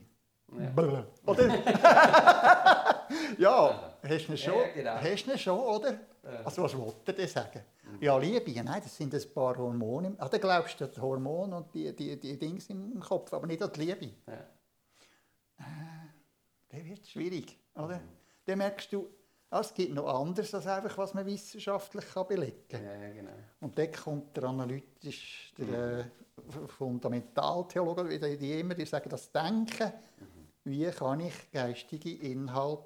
Ja. Oder? ja, hast du schon, Ja, genau. hast du schon, oder? Ja. Also was wollte der sagen? Ja, Liebe, nein, das sind ein paar Hormone. Ah, dann glaubst du an die Hormone und die, die, die Dings im Kopf, aber nicht an die Liebe. Ja. Dann wird schwierig, oder? Dann merkst du, ah, es gibt noch anderes als einfach, was man wissenschaftlich kann belegen kann. Ja, genau. Und dann kommt der analytisch, der äh, Fundamentaltheologe, wie die, die immer die sagen, das Denken, wie kann ich geistige Inhalte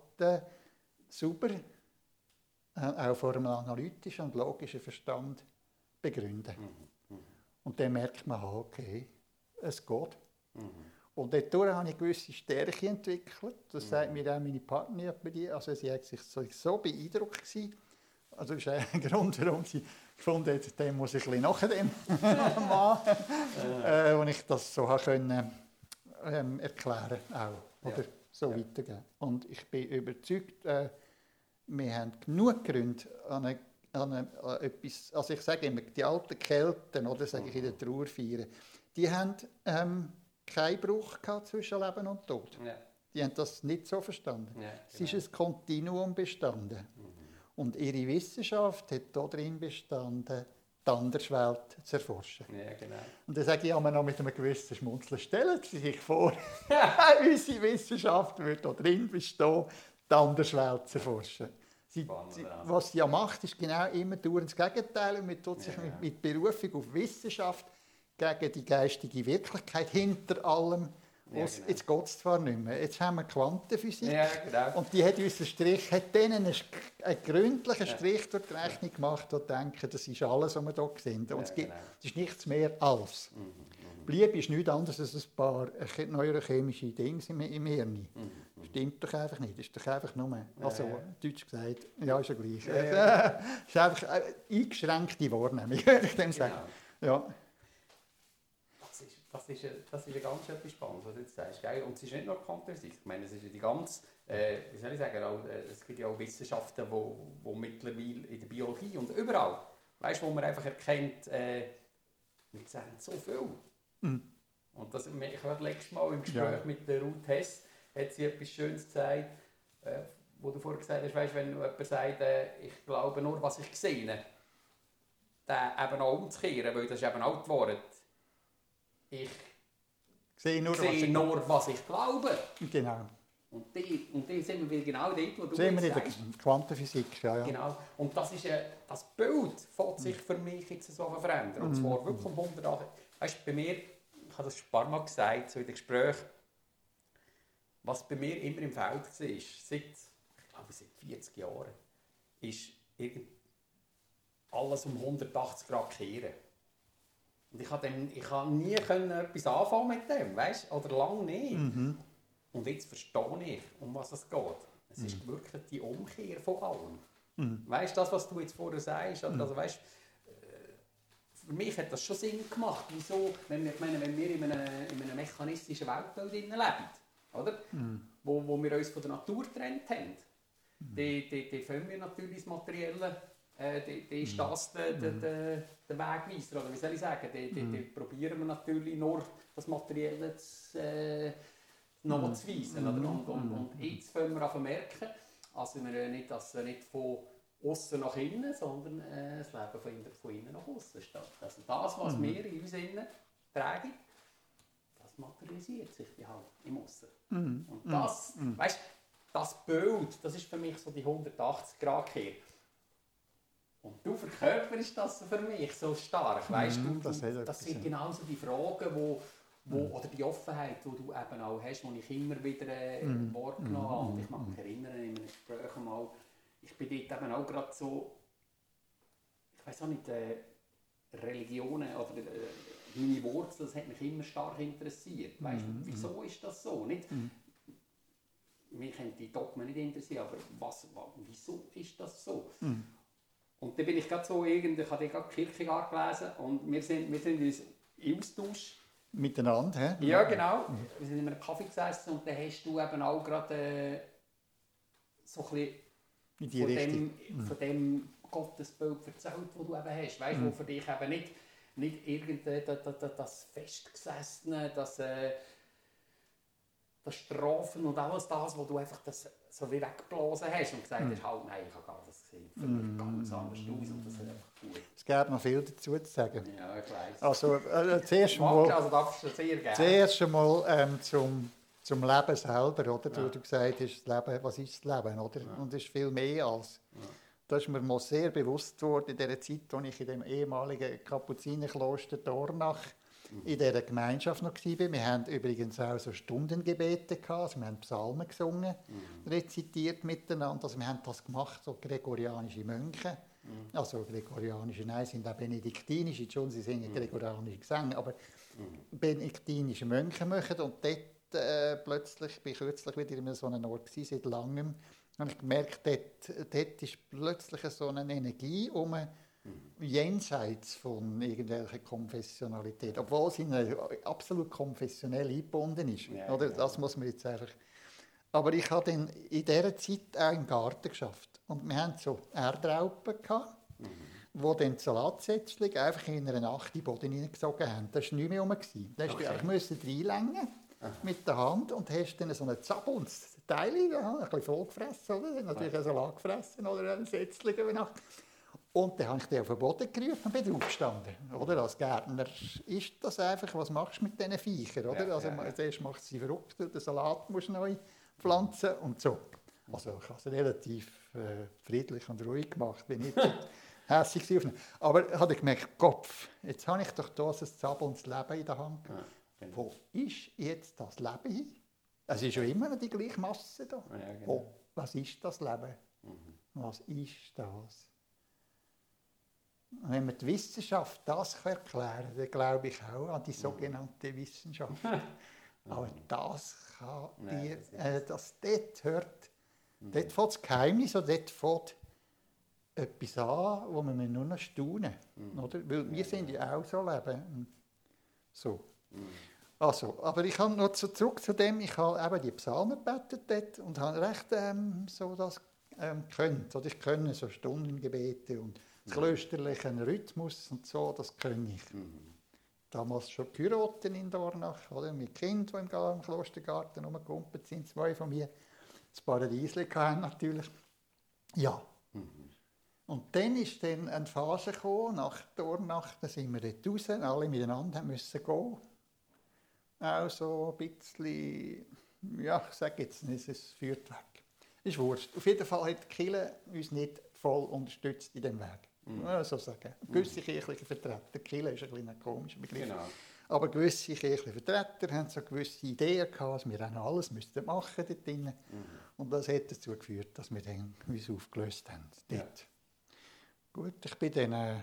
sauber, äh, auch vor einem analytischen und logischen Verstand begründen. Und dann merkt man, okay, es geht. Und dadurch habe ich gewisse Stärke entwickelt. Das sagt mir auch meine Partnerin. Also sie sich so, so beeindruckt gewesen. Also das ist ein Grund, warum sie gefunden hat, dem muss ich ein bisschen nach dem machen, äh, wo ich das so habe können, ähm, erklären auch, oder Ja. So Ja. weitergeben. Und ich bin überzeugt, äh, wir haben genug Gründe an, eine, an, eine, etwas, also ich sage immer, die alten Kelten, oder sage ich in der Trauer feiern, die haben ähm, keinen Bruch zwischen Leben und Tod. Ja. Die haben das nicht so verstanden. Ja, Es ist genau. ein Kontinuum bestanden. Und ihre Wissenschaft hat darin bestanden, die Anderswelt zu erforschen. Ja, genau. Und dann sage ich einmal noch mit einem gewissen Schmunzeln, stellen Sie sich vor, unsere Wissenschaft würde da drin bestehen, die Anderswelt zu erforschen. Sie, sie, was sie ja macht, ist genau immer dauernd das Gegenteil. Und man tut sich Ja, mit, mit Berufung auf Wissenschaft gegen die geistige Wirklichkeit hinter allem. Ja, genau. Jetzt geht es zwar nicht mehr. Jetzt haben wir Quantenphysik. Ja, genau. Und die hat uns einen Strich, hat denen einen, einen gründlichen Ja. Strich durch die Rechnung gemacht und denken, das ist alles, was wir hier sehen. Und Ja, es, gibt, genau. es ist nichts mehr als. Mhm, mhm, Liebe ist nichts anderes als ein paar neurochemische Dinge im, Hirn. mhm. Stimmt doch einfach nicht. Ist doch einfach nur, also ja. deutsch gesagt, ja, ist ja gleich. Ja, Es ist einfach äh, eingeschränkte Wahrnehmung, würde ich dem sagen. Genau. Ja. Das ist, das, ist, das ist ja ganz etwas Spannendes, was du jetzt sagst. Gell? Und es ist nicht nur Quantenphysik. Ich meine, es ist ja die ganze, äh, wie soll ich sagen, auch, äh, es gibt ja auch Wissenschaften, wo, wo mittlerweile in der Biologie und überall, weißt, wo man einfach erkennt, äh, wir sehen so viel. Mhm. Und das, ich habe letztes Mal im Gespräch Ja. mit der Ruth Hess, hat sie etwas Schönes gesagt, äh, wo du vorher gesagt hast, weißt, wenn jemand sagt, äh, ich glaube nur, was ich sehe, den eben auch umzukehren, weil das ist eben auch die Wahrheit. Ich Sehe nur, was sehe ich- nur, was ich glaube. Genau. Und die, und die sind wir wieder genau dort, wo du Sehen wir in der. Quantenphysik, ja, ja. Genau. Und das, ist, äh, das Bild fängt sich für mich jetzt so verändern. Und zwar wirklich um 180. Weißt du, bei mir, ich habe das schon ein paar Mal gesagt, so in den Gesprächen, was bei mir immer im Feld war, seit, ich glaube, seit 40 Jahren, ist alles um 180 Grad kehren. Und ich habe, habe nie können etwas anfangen mit dem, weißt? oder lange nicht. Mhm. Und jetzt verstehe ich, um was es geht. Es ist wirklich die Umkehr von allem. Mhm. Weißt du, das, was du jetzt vorher sagst? Also, weißt, äh, für mich hat das schon Sinn gemacht. Wieso, wenn wir, ich meine, wenn wir in einem, in einem mechanistischen Weltbild leben, oder? Wo, wo wir uns von der Natur getrennt haben, die, die fangen wir natürlich das Materielle, äh, die ist das der, der, der, der Wegweiser, oder wie soll ich sagen, die, die, die probieren wir natürlich nur das Materielle zu, äh, nachzuweisen. Oder? Und, und, und jetzt fangen wir an zu merken, also wir nicht, dass wir nicht von außen nach innen, sondern äh, das Leben von innen, von innen nach außen steht. Also das, was wir in uns innen tragen, das materialisiert sich dann halt im Aussen. Mhm. Und das, weißt, das Bild, das ist für mich so die 180 Grad Kehr. Und du verkörperst das für mich so stark, weißt du? Mhm, du das hat das, sind genauso die Fragen, wo, wo, Mhm. oder die Offenheit, die du eben auch hast, die ich immer wieder äh, Mhm. wahrgenommen habe. Und ich mag mich erinnern, in einem Gespräch mal, ich bin dort eben auch gerade so, ich weiß auch nicht, äh, Religionen oder äh, meine Wurzeln, das hat mich immer stark interessiert. Weißt Mhm. du, wieso ist das so? Nicht, mich haben die Dogmen nicht interessiert, aber was, wa- wieso ist das so? Mhm. Und dann bin ich gerade so irgendwie, ich habe gerade Kierkegaard gelesen und wir sind, wir sind uns im Austausch. Miteinander, hä? Ja, genau. Wir sind in einem Kaffee gesessen und dann hast du eben auch gerade äh, so ein bisschen In die von Richtung. dem, von dem Gottesbild erzählt, das du eben hast. Weißt, wo für dich eben nicht, nicht irgendein das, das, das Festgesessene, das, äh, das Strafen und alles das, wo du einfach das so wie weggeblasen hast und gesagt hast, halt, nein, ich habe gar das mich ganz anders aus und das ist einfach gut. Es gäbe noch viel dazu zu sagen. Ja, ich weiss. Also, äh, zuerst Mag, mal, also du sehr gerne. zuerst einmal ähm, zum, zum Leben selber, oder? Du, Ja. du gesagt hast, das Leben, was ist das Leben, oder? Und es ist viel mehr als. Da ist mir mal sehr bewusst geworden, in der Zeit, als ich in dem ehemaligen Kapuzinerkloster Dornach in dieser Gemeinschaft noch war. Wir haben übrigens auch so Stundengebete gehabt, also wir haben Psalmen gesungen, rezitiert miteinander. Also wir haben das gemacht, so gregorianische Mönche. Also gregorianische, nein, sind auch benediktinische, schon, sie singen gregorianische Gesänge, aber benediktinische Mönche machen. Und dort äh, plötzlich, bin ich kürzlich wieder in so einem Ort gewesen, seit langem, habe ich gemerkt, dort, dort ist plötzlich so eine Energie um jenseits von irgendwelcher Konfessionalität, obwohl sie in eine absolut konfessionell eingebunden ist. Ja, oder? genau. Das muss man jetzt einfach... Aber ich habe dann in dieser Zeit auch im Garten geschafft. Und wir hatten so Erdraupen, gehabt, wo dann die Salatsätzchen einfach in einer Nacht in den Boden hineingesogen haben. Das war nicht mehr rum. Da musst Okay. du einfach reinlängen mit der Hand und hast dann so einen Zappel und Teile, ein bisschen voll gefressen, oder? Natürlich einen Salat gefressen oder einen Sätzchen über Nacht. Und dann habe ich den auf den Boden gerufen und bin aufgestanden. Oder? Als Gärtner ist das einfach, was machst du mit diesen Viechern? Oder? Ja, also, ja, ja. Zuerst macht sie verrückt, den Salat musst du neu pflanzen und so. Also ich habe es relativ äh, friedlich und ruhig gemacht, bin nicht hässlich gewesen. Aber ich habe gemerkt, Kopf, jetzt habe ich doch da so ein zappelndes Leben in der Hand. Genau. Wo ist jetzt das Leben hin? Es ist ja immer noch die gleiche Masse da. Genau. Wo, was ist das Leben? Mhm. Was ist das? Wenn man die Wissenschaft das erklären kann, dann glaube ich auch an die sogenannte Wissenschaft. Aber das kann dir, äh, das dort hört, dort fängt das Geheimnis und dort fängt etwas an, wo man nur noch staunen oder? Weil wir sind ja auch so leben. So. Also, aber ich habe noch zu, zurück zu dem, ich habe eben die Psalmen gebetet dort und habe recht ähm, so das ähm, könnt. Oder ich kenne so Stundengebete und das klösterlichen Rhythmus und so, das kann ich. Mhm. Damals schon geheiratet in Dornach, oder? mit Kind, die im, Ga- im Klostergarten rumgekumpelt sind, zwei von mir. Das Paradiesli hatten natürlich. Ja. Mhm. Und dann ist dann eine Phase gekommen, nach Dornach, da sind wir dort raus, alle miteinander müssen gehen. Auch so ein bisschen, ja, ich sage jetzt nicht, es führt weg. Ist wurscht. Auf jeden Fall hat die Kirche uns nicht voll unterstützt in diesem Weg. Ja, so sagen. Gewisse kirchliche Vertreter, Kirche ist ein bisschen ein komischer Begriff. Genau. Aber gewisse kirchliche Vertreter haben so gewisse Ideen gehabt, was wir auch noch alles müssten machen dort drinnen. Und das hat dazu geführt, dass wir dann uns aufgelöst haben. Ja. Dort. Gut, ich bin dann... Äh,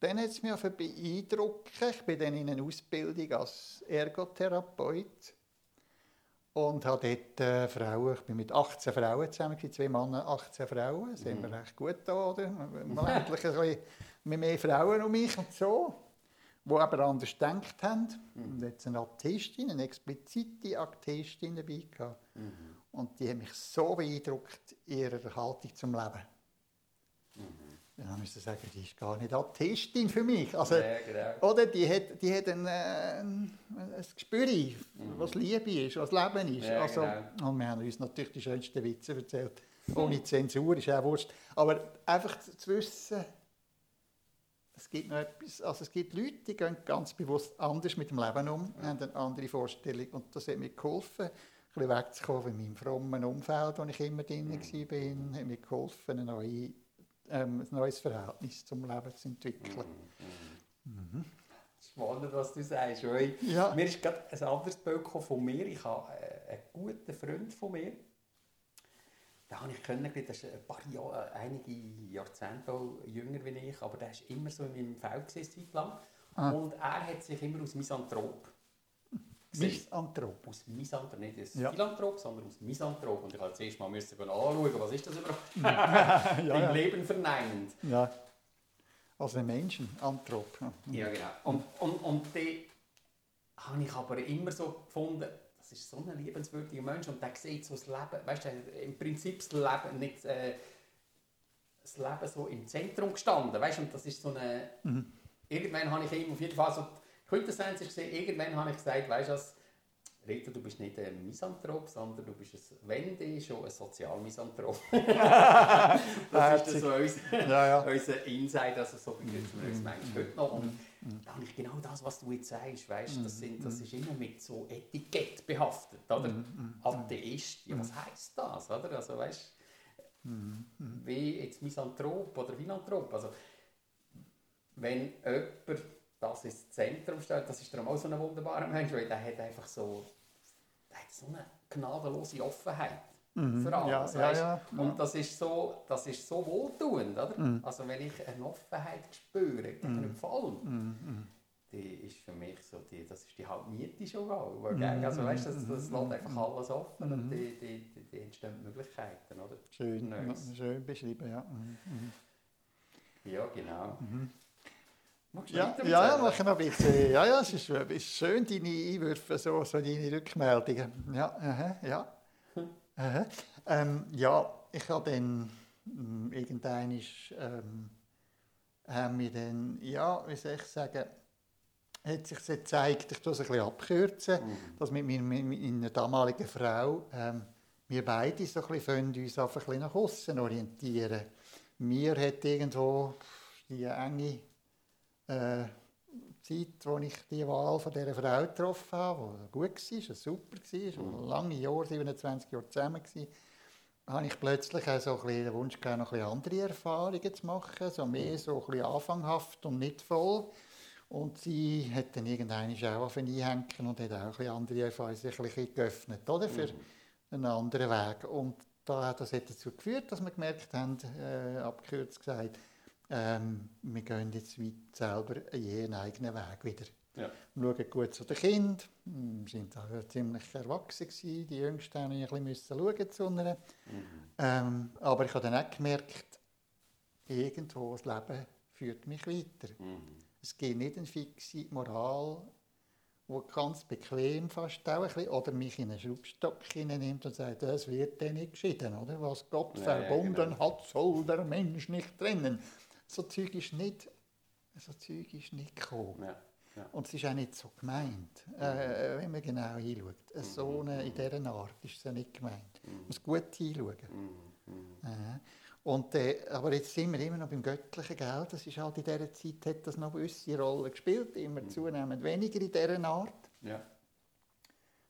dann hat es mich beeindruckt. Ich bin dann in einer Ausbildung als Ergotherapeut und habe dort äh, Frauen, ich bin mit 18 Frauen zusammen, zwei Männer, 18 Frauen, sind wir recht gut da, oder? Mal endlich ein bisschen mehr Frauen um mich und so, die aber anders gedacht haben. Und jetzt eine Atheistin, eine explizite Atheistin dabei gehabt. Und die hat mich so beeindruckt, in ihrer Haltung zum Leben. Dann musste ich sagen, die ist gar nicht Atheistin für mich. Also, Ja, genau. oder die hat, die hat ein, äh, ein, ein Gespür, was Liebe ist, was Leben ist. Ja, also, genau. Und wir haben uns natürlich die schönsten Witze erzählt. Ohne Zensur, ist auch wurscht. Aber einfach zu wissen, es gibt noch etwas, also es gibt Leute, die gehen ganz bewusst anders mit dem Leben um, haben eine andere Vorstellung. Und das hat mir geholfen, ein bisschen wegzukommen von meinem frommen Umfeld, wo ich immer drin war, hat mir geholfen, eine neue, ähm, ein neues Verhältnis zum Leben zu entwickeln. Spannend, was du sagst. Weil Ja. Mir ist gerade ein anderes Bild von mir. Ich habe äh, einen guten Freund von mir. Den habe ich kennengelernt, der ist ein paar Jahre, einige Jahrzehnte jünger wie ich, aber der war immer so in meinem Feld gewesen, eine Zeit lang. Ah. Und er hat sich immer als Misanthrop. Misanthrop. Aus Misanthrop, nicht als Ja. Philanthrop, sondern aus Misanthrop. Und ich habe zuerst mal müssen anschauen, was ist das überhaupt? ja, Im ja. Leben verneinend. ja. Also ein Menschen, Anthrop. Ja. Genau. Und, und, und den habe ich aber immer so gefunden, das ist so ein liebenswürdiger Mensch und der sieht so das Leben, weißt du, im Prinzip das Leben nicht, äh, das Leben so im Zentrum gestanden, weißt und das ist so eine, irgendwann habe ich ihm auf jeden Fall so, Quintessenz ist irgendwann habe ich gesagt, weißt du was, Rita, du bist nicht ein Misanthrop, sondern du bist, ein, wenn dann schon ein Sozialmisanthrop. das ist so unser, Ja, ja. unser Insight, also so begrüßen wir uns manchmal heute noch. Und da habe ich genau das, was du jetzt sagst, weißt, das, sind, das ist immer mit so Etikett behaftet, oder? Atheist, ja, was heisst das, oder? Also, weißt, wie jetzt Misanthrop oder Philanthrop, also wenn jemand das ins Zentrum stellt, das ist darum auch so ein wunderbarer Mensch, weil der hat einfach so, der hat so eine gnadenlose Offenheit für alles, Mhm. ja, ja, ja. Und das ist so, das ist so wohltuend, oder? Also wenn ich eine Offenheit spüre gegenüber allem, die ist für mich so, die, das ist die Hauptmiete schon auch. Also weißt, das, das lässt einfach alles offen und die, die, die, die entstehen Möglichkeiten, oder? Schön, schön beschrieben, ja. Mhm. Ja, genau. Ja, ja, ja, erzählen? mach noch ein bisschen. Ja, ja, es ist, es ist schön, deine Einwürfe, so, so deine Rückmeldungen. Ja, aha, ja. Aha. Ähm, ja, ich habe dann, ähm, irgendwann ist, ähm, haben wir dann, ja, wie soll ich sagen, hat sich gezeigt, ich tue es ein bisschen abkürzen, dass mit meiner, meiner damaligen Frau ähm, wir beide so ein bisschen uns einfach ein bisschen nach außen orientieren. Mir hat irgendwo die enge äh, Zeit, wo ich die Wahl von dieser Frau getroffen habe, die gut war, super war, mhm. lange Jahre, 27 Jahre zusammen war, habe ich plötzlich auch so ein bisschen den Wunsch gehabt, noch ein bisschen andere Erfahrungen zu machen, so mehr so ein bisschen anfanghaft und nicht voll. Und sie hat dann irgendwann auch auf ihn einhängen und hat auch ein bisschen andere Erfahrungen, sich ein bisschen geöffnet, oder? Für mhm. einen anderen Weg. Und da, das hat dazu geführt, dass wir gemerkt haben, äh, abgekürzt gesagt, ähm, wir gehen jetzt weit selber jeden eigenen Weg wieder. Ja. Wir schauen gut zu den Kindern. Wir sind da ziemlich erwachsen gewesen. Die Jüngsten mussten ein bisschen schauen zu einer. Mhm. Ähm, aber ich habe dann auch gemerkt, irgendwo das Leben führt mich weiter. Mhm. Es gibt nicht eine fixe Moral, die ganz bequem fast auch ein bisschen, oder mich in einen Schraubstock hineinnimmt und sagt, das wird dann nicht geschieden, oder? Was Gott ja, verbunden ja, genau. hat, soll der Mensch nicht trennen. So Zeug ist nicht, so Zeug ist nicht gekommen. Ja. Ja. Und es ist auch nicht so gemeint, äh, wenn man genau hinschaut. Mhm. So eine, in dieser Art ist es ja nicht gemeint. Man muss gut hinschauen. Mhm. Und, äh, aber jetzt sind wir immer noch beim göttlichen Geld. Das ist halt in dieser Zeit hat das noch gewisse Rolle gespielt, immer mhm. zunehmend weniger in dieser Art. Ja.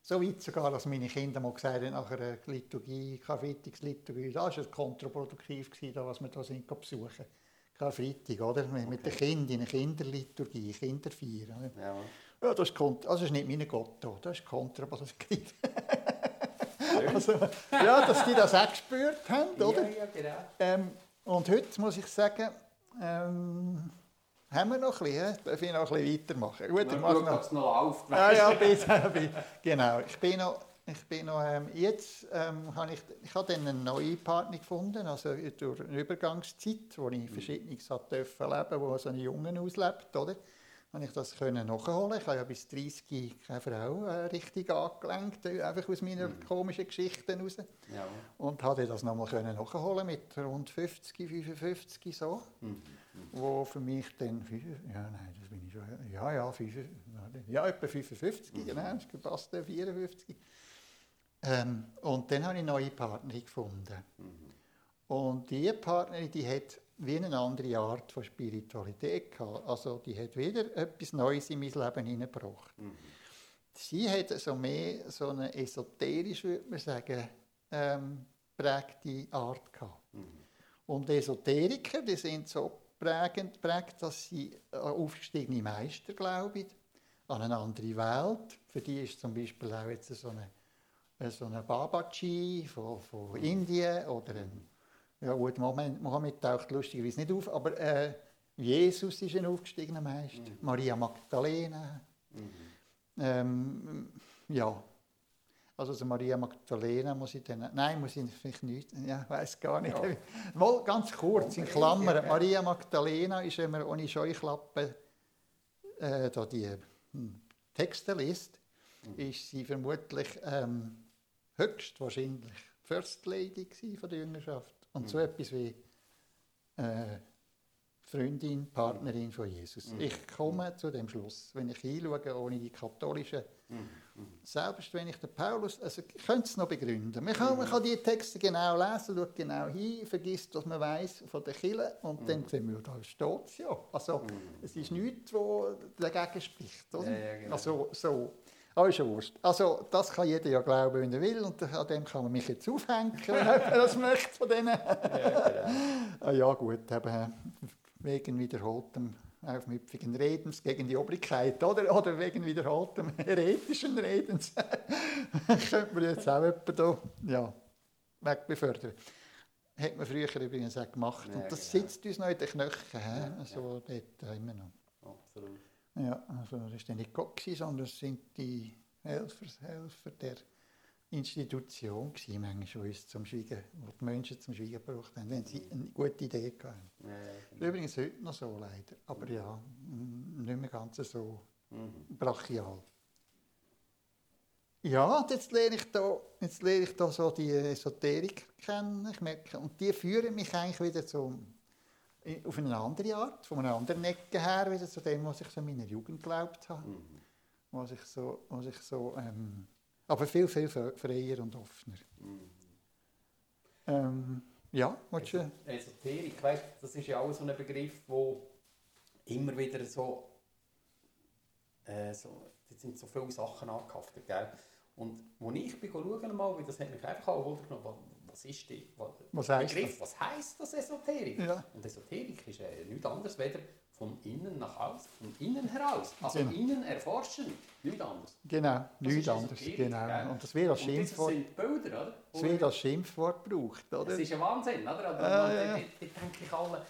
So weit sogar, dass meine Kinder mal gesagt haben, nach einer Liturgie, Karfreitagsliturgie, das war kontraproduktiv, was wir da sind besuchen. Karfreitag, oder? Mit okay. den Kindern in einer Kinderliturgie, Kinderfeier. Ja. ja, das ist, also das ist nicht mein Gott, das ist kontraproduktiv. also, ja, dass die das auch gespürt haben, oder? Ja, ja, genau. Ähm, und heute muss ich sagen, ähm, haben wir noch ein bisschen, darf ich noch ein bisschen weitermachen? Gut, ich mache noch... noch auf. Ja, ja, bitte, genau. Ich bin noch, ich bin noch ähm, jetzt ähm, habe ich, ich habe dann eine neue Partner gefunden, also durch eine Übergangszeit, wo ich verschiedenes hat dürfen leben, wo so ein Jungen auslebt, oder? habe ich das können nachholen. Ich habe ja bis 30 keine Frau äh, richtig angelenkt, äh, einfach aus meinen mhm. komischen Geschichten heraus. Ja. Und habe das nochmal können nachholen mit rund 50, 55 so. Mhm. Mhm. Wo für mich dann, ja nein, das bin ich schon, ja, ja, 5, ja etwa 55, mhm. genau, das gepasst, 54. Ähm, und dann habe ich eine neue Partnerin gefunden. Mhm. Und diese Partnerin, die hat wie eine andere Art von Spiritualität gehabt. Also die hat wieder etwas Neues in mein Leben hineingebracht. Mhm. Sie hat so mehr so eine esoterisch, würde man sagen, ähm, prägte Art gehabt. Mhm. Und Esoteriker, die sind so prägend prägt, dass sie aufgestiegene Meister glauben, an eine andere Welt. Für die ist zum Beispiel auch jetzt so eine, so eine Babaji von, von. Indien oder ein ja gut, Mohammed, Mohammed taucht lustigerweise nicht auf, aber äh, Jesus ist ein aufgestiegener Meister, mhm. Maria Magdalena. Mhm. Ähm, ja, also so Maria Magdalena muss ich dann, nein, muss ich vielleicht nicht, ja, weiß gar nicht. Ja. Mal ganz kurz, in Klammern, Maria Magdalena ist, wenn man ohne Scheuklappe äh, da die hm, Texte liest, mhm. ist sie vermutlich ähm, höchstwahrscheinlich First Lady von der Jüngerschaft. Und mhm. so etwas wie äh, Freundin, Partnerin von Jesus. Mhm. Ich komme zu dem Schluss, wenn ich hinschaue, ohne die katholischen, mhm. selbst wenn ich den Paulus, also ich könnte es noch begründen. Man kann, man kann die Texte genau lesen, schaut genau hin, vergisst, was man weiß von der Kirche und dann sehen wir, da steht es ja. Also es ist nichts, was dagegen spricht. Oder? Ja, ja, genau. Also so. Aber ist ja wurscht. Also, das kann jeder ja glauben, wenn er will. Und an dem kann man mich jetzt aufhängen, wenn er das möchte von denen. ja, genau. ah, ja, gut. Eben, wegen wiederholtem aufmüpfigen Redens gegen die Obrigkeit oder, oder wegen wiederholtem heretischen Redens könnte man jetzt auch jemanden da ja, wegbefördern. Hat man früher übrigens auch gemacht. Und das genau. sitzt uns noch in den Knöcheln. Ja, ja. dort immer noch. Absolut. Ja, also das war nicht Gott, sondern es sind die Helfer, Helfer der Institution gewesen, manchmal uns zum Schweigen, wo die Menschen zum Schweigen gebraucht haben, wenn sie eine gute Idee hatten. Ja, genau. Übrigens heute noch so leider, aber ja, nicht mehr ganz so mhm. brachial. Ja, jetzt lerne ich da, jetzt lerne ich da so die Esoterik kennen, ich merke, und die führen mich eigentlich wieder zum auf eine andere Art, von einer anderen Ecke her, wieder zu dem, was ich so in meiner Jugend geglaubt habe. Mhm. Was ich so, was ich so ähm, aber viel, viel fre- freier und offener. Mhm. Ähm, ja, willst du? Esoterik, weißt, das ist ja auch so ein Begriff, wo immer wieder so, äh, so da sind so viele Sachen angehaftet, gell? Und wo ich bin schauen mal, weil das hat mich einfach auch Wunder genommen, was, ist die, was, Was heisst Begriff, was heisst das Esoterik? Ja. Und Esoterik ist äh, nichts anderes weder von innen nach außen, von innen heraus, also Genau. innen erforschen, nichts anderes. Genau, Das nichts anderes. Genau. gell? Und das wird als das Schimpfwort, sind Bilder, oder? das wird als Schimpfwort gebraucht, oder? Das ist ein Wahnsinn, oder? Also, Ja, denke ich alle,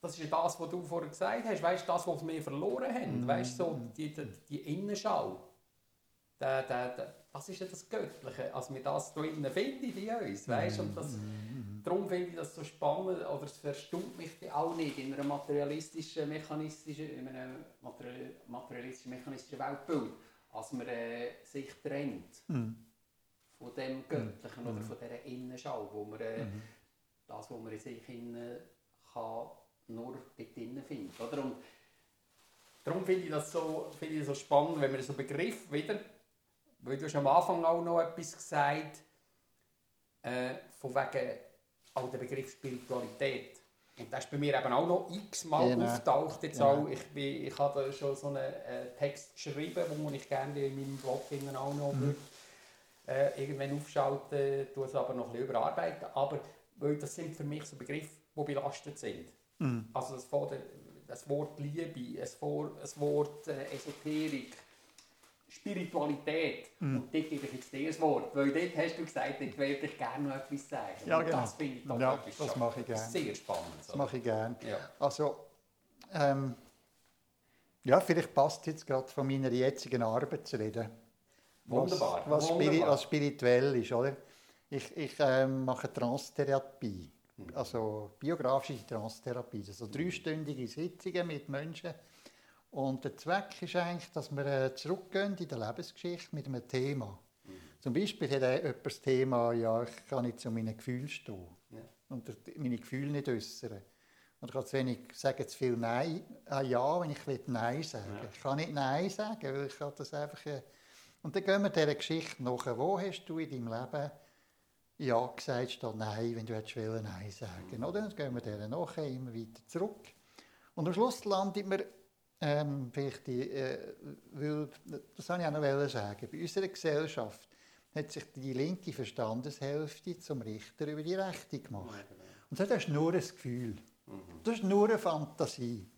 das ist das, was du vorher gesagt hast, weißt, das, was wir verloren haben, Mhm. weißt, so die, die, die Innenschau, da, da, da, das ist ja das Göttliche, als wir das hier innen finden in uns, weißt, und das, Mhm. darum finde ich das so spannend, oder es verstummt mich auch nicht in einer materialistischen, mechanistischen, in einem material- materialistischen, mechanistischen Weltbild, als man äh, sich trennt Mhm. von dem Göttlichen oder Mhm. von dieser Innenschau, wo man äh, Mhm. das, was man in sich innen kann, nur dort innen findet. Oder? Und darum finde ich das so, finde ich das so spannend, wenn man so Begriff wieder, weil du hast am Anfang auch noch etwas gesagt, äh, von wegen auch der Begriff Spiritualität. Und das ist bei mir eben auch noch x-mal Genau. auftaucht. Jetzt Genau. auch, ich, bin, ich habe da schon so einen äh, Text geschrieben, den ich gerne in meinem Blog auch noch Mhm. würde, äh, irgendwann aufschalten, tue es aber noch ein bisschen überarbeiten. Aber weil das sind für mich so Begriffe, die belastet sind. Mhm. Also das, das Wort Liebe, das, Vor- das Wort äh, Esoterik, Spiritualität. Mhm. Und dort gebe ich jetzt dir das Wort, weil dort hast du gesagt, dort würde ich gerne noch etwas sagen. Ja, Und genau. Das finde ich doch Ja, das mache ich gerne. Sehr spannend. Das mache ich gerne. Ja. Also, ähm, ja, vielleicht passt jetzt gerade von meiner jetzigen Arbeit zu reden. Wunderbar, Was, was, spiri wunderbar. was spirituell ist, oder? Ich, ich ähm, mache Transtherapie, Mhm. also biografische Transtherapie, also dreistündige Sitzungen mit Menschen. Und der Zweck ist eigentlich, dass wir äh, zurückgehen in der Lebensgeschichte mit einem Thema. Mhm. Zum Beispiel hat jemand das Thema, ja, ich kann nicht zu meinen Gefühlen stehen Ja. und meine Gefühle nicht äußern. Und ich kann zu wenig sagen zu viel Nein, ah, Ja, wenn ich will Nein sagen Ja. Ich kann nicht Nein sagen, weil ich kann das einfach... Äh, und dann gehen wir dieser Geschichte nach. Wo hast du in deinem Leben Ja gesagt statt Nein, wenn du hättest Nein sagen oder? Dann gehen wir dieser nachher immer weiter zurück. Und am Schluss landet man, ähm, vielleicht die, äh, weil, das wollte ich auch noch sagen, bei unserer Gesellschaft hat sich die linke Verstandeshälfte zum Richter über die rechte gemacht. Und so, das ist nur ein Gefühl. Mhm. Das ist nur eine Fantasie.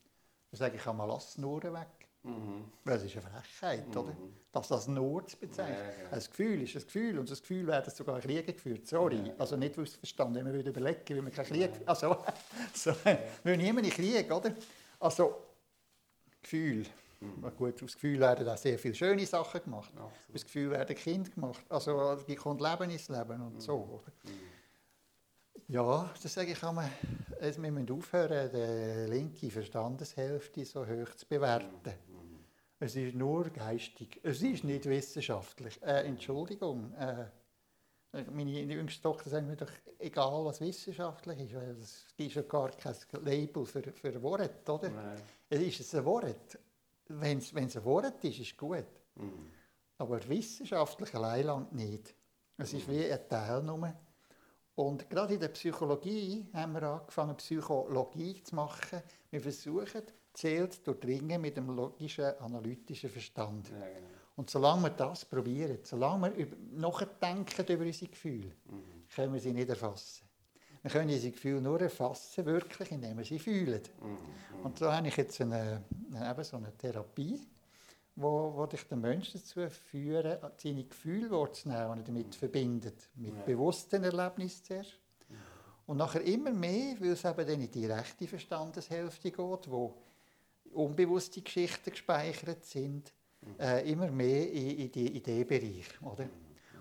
Dann sage ich einmal, lass die Schnurren weg. Mhm. Weil das ist eine Frechheit, oder? Mhm. Das nur zu bezeichnen. Ja, genau. Ein Gefühl ist ein Gefühl und das Gefühl werden sogar Kriege geführt. Sorry, Ja. also nicht aus Verstand, wenn man würde überlegen, wie man keinen Krieg... Also, so, wir niemand in Krieg, oder? Also, Gefühl. Mhm. Gut, aus Gefühl werden auch sehr viele schöne Sachen gemacht. Absolut. Aus Gefühl werden Kinder gemacht. Also, die kommt Leben ins Leben und so, oder? Mhm. Ja, das sage ich einmal, also wir müssen aufhören, die linke Verstandeshälfte so hoch zu bewerten. Mhm. Es ist nur geistig, es ist nicht wissenschaftlich. Äh, Entschuldigung, äh, meine jüngste Tochter sagt mir doch, egal was wissenschaftlich ist, weil es gibt ja gar kein Label für, für Wort, oder? Nein. Es ist ein Wort. Wenn es ein Wort ist, ist es gut. Mhm. Aber wissenschaftlich allein langt nicht. Es ist wie ein Teil nur. Und gerade in der Psychologie haben wir angefangen, Psychologie zu machen. Wir versuchen, zählt durchdringen mit dem logischen, analytischen Verstand. Ja, genau. Und solange wir das probieren, solange wir nachdenken über unsere Gefühle, Mhm. können wir sie nicht erfassen. Wir können unsere Gefühle nur erfassen, wirklich, indem wir sie fühlen. Mhm. Und so habe ich jetzt eine, eben so eine Therapie, wo, wo dich den Menschen dazu führen, seine Gefühle wahrzunehmen, er damit verbindet. Mit Ja. bewussten Erlebnissen zuerst. Und nachher immer mehr, weil es eben dann in die rechte Verstandeshälfte geht, wo unbewusste Geschichten gespeichert sind, äh, immer mehr in, in, die, in diesen Bereich. Oder?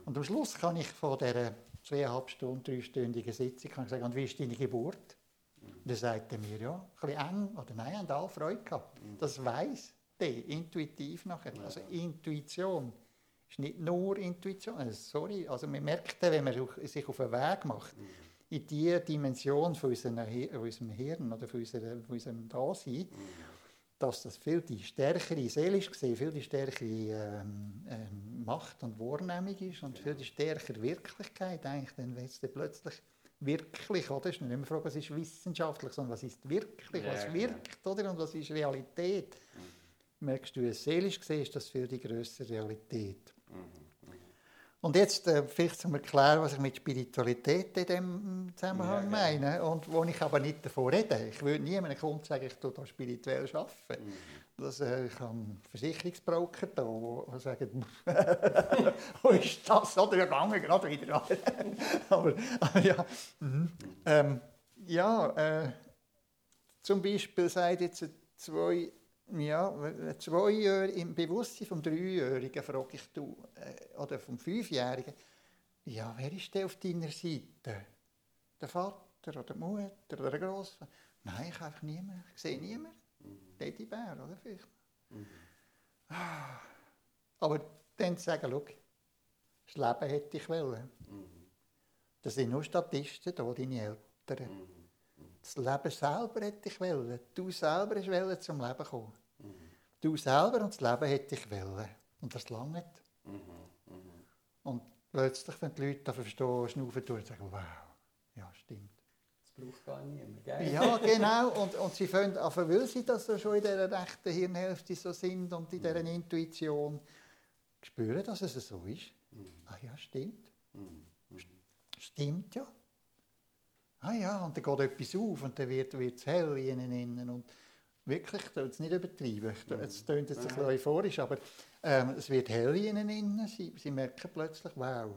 Und am Schluss kann ich von dieser zweieinhalb Stunden, dreistündigen Sitzung kann ich sagen, und wie ist deine Geburt? Und dann sagt er mir, ja, ein bisschen eng, oder nein, haben alle Freude gehabt. Das weiss der, intuitiv nachher. Also Intuition ist nicht nur Intuition, also sorry, also man merkt wenn man sich auf den Weg macht, in die Dimension von unserem, Hi- unserem Hirn oder von, unserem Dasein, dass das viel die stärkere, seelisch gesehen, viel die stärkere ähm, ähm, Macht und Wahrnehmung ist und viel die stärkere Wirklichkeit eigentlich, dann wird es dann plötzlich wirklich, oder? Es ist nicht mehr Frage, was ist wissenschaftlich, sondern was ist wirklich, Ja, was genau. wirkt, oder? Und was ist Realität. Merkst du, seelisch gesehen ist das viel die größere Realität. Und jetzt äh, vielleicht zum Erklären, was ich mit Spiritualität in diesem Zusammenhang Ja, genau. meine. Und wo ich aber nicht davon rede. Ich würde niemandem Kunden sagen, ich tue da spirituell arbeiten. Das, äh, ich habe Versicherungsbroker da, die sagen, wo ist das? Oder ja, gegangen, gerade wieder. aber, aber ja, mhm. ähm, ja äh, zum Beispiel sagt jetzt zwei, ja, ein Zweijähriger im Bewusstsein vom Dreijährigen frage ich du, äh, oder vom Fünfjährigen, ja, wer ist denn auf deiner Seite? Der Vater oder die Mutter oder der Grossvater? Nein, ich habe einfach niemanden. Ich sehe niemanden. Teddybär, oder vielleicht? Ah. Aber dann zu sagen, schau, das Leben hätte ich wollen. Das sind nur Statisten, da, deine Eltern. Das Leben selber hätte ich wollen. Du selber hast wollen zum Leben kommen. Du selber und das Leben hätte ich wollen. Und das lange nicht. Und plötzlich, wenn die Leute da verstehen, schnaufen durch und sagen, wow, ja, stimmt. Das braucht gar niemand, gell? Ja, genau. Und, und sie fangen an, weil sie das so schon in dieser rechten Hirnhälfte so sind und in dieser Intuition spüren, dass es so ist. Ah ja, stimmt. Stimmt ja. Ah ja, und dann geht etwas auf und dann wird es hell in ihnen innen. Und wirklich, es nicht übertreiben, es klingt jetzt ein bisschen euphorisch, aber ähm, es wird hell in ihnen innen. Sie, sie merken plötzlich, wow.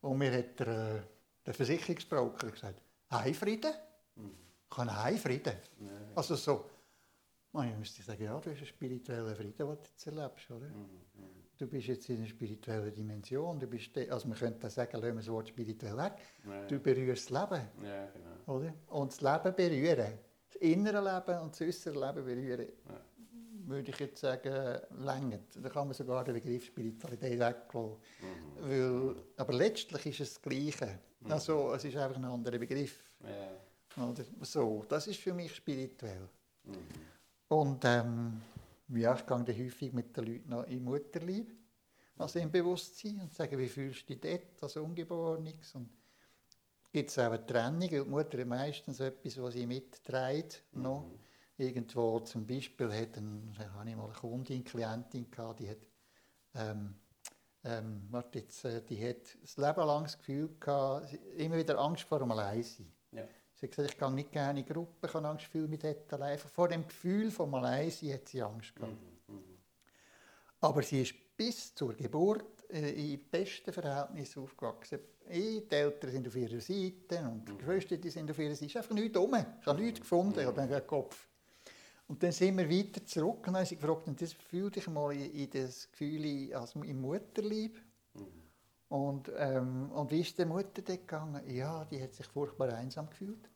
Und mir hat der, äh, der Versicherungsbroker gesagt, Heimfrieden? Ich habe einen Heimfrieden. Also so, man, ich müsste sagen, ja, du hast einen spirituellen Frieden, den du jetzt erlebst, oder? Du bist jetzt in einer spirituellen Dimension, du bist, also man könnte sagen, lassen wir das Wort spirituell weg, Ja. du berührst das Leben, Ja, genau. oder? Und das Leben berühren, das innere Leben und das äußere Leben berühren, würde ich jetzt sagen, längert. Da kann man sogar den Begriff Spiritualität weglassen. Weil, aber letztlich ist es das Gleiche. Also, es ist einfach ein anderer Begriff. Ja. Oder? So, das ist für mich spirituell. Und ähm, ja, ich gehe dann häufig mit den Leuten noch in Mutterlieb, also im Bewusstsein, und sage, wie fühlst du dich dort als Ungeborenes? Und gibt es auch eine Trennung, weil die Mutter hat meistens etwas, was sie mitträgt, noch. Irgendwo zum Beispiel hat ein, habe ich mal eine Kundin, Klientin gehabt, die hat, ähm, ähm, jetzt, äh, die hat das Leben lang das Gefühl gehabt, immer wieder Angst vor dem Alleinsein. Sie hat gesagt, ich gehe nicht gerne in Gruppen, ich habe Angst viel mit dort allein. Vor dem Gefühl vom Alleinsein hat sie Angst gehabt. Aber sie ist bis zur Geburt äh, in besten Verhältnissen aufgewachsen. Ich, die Eltern sind auf ihrer Seite und die Geschwister die sind auf ihrer Seite. Es ist einfach nichts rum. Ich habe nichts gefunden, ich habe dann den Kopf. Und dann sind wir weiter zurück und haben sie gefragt, und das fühl dich mal in, das Gefühl in- als im Mutterlieb. Und, ähm, und wie ist der Mutter dort gegangen? Ja, die hat sich furchtbar einsam gefühlt.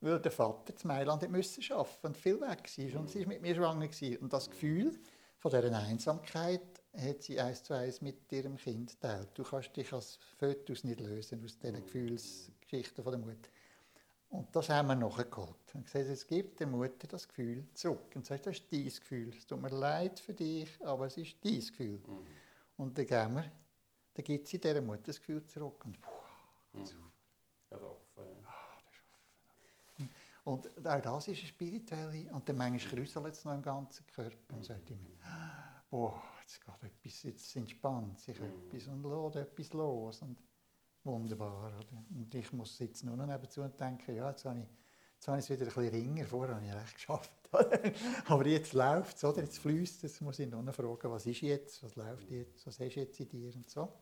Weil der Vater zu Mailand müssen arbeiten und viel weg war. Und sie war mit mir schwanger. Gewesen. Und das Gefühl von dieser Einsamkeit hat sie eins zu eins mit ihrem Kind geteilt. Du kannst dich als Fötus nicht lösen aus diesen Gefühlsgeschichten von der Mutter. Und das haben wir nachgeholt. Und gesagt, es gibt der Mutter das Gefühl zurück. Und sagt, das ist dein Gefühl. Es tut mir leid für dich, aber es ist dein Gefühl. Und dann geben wir, dann gibt sie dieser Mutter das Gefühl zurück. Und, Also offen. Und auch das ist eine spirituelle. Und dann manchmal kräuselt es noch im ganzen Körper. Und sagt immer, boah, jetzt geht etwas, jetzt entspannt sich etwas und lässt etwas los. Und wunderbar. Oder? Und ich muss jetzt nur noch nebenzu und denken, ja, jetzt habe ich, jetzt habe ich es wieder ein bisschen ringer. Vorher habe ich recht geschafft. Aber jetzt läuft es, oder? Jetzt fließt es. Jetzt muss ich noch fragen, was ist jetzt, was läuft jetzt, was hast du jetzt in dir und so.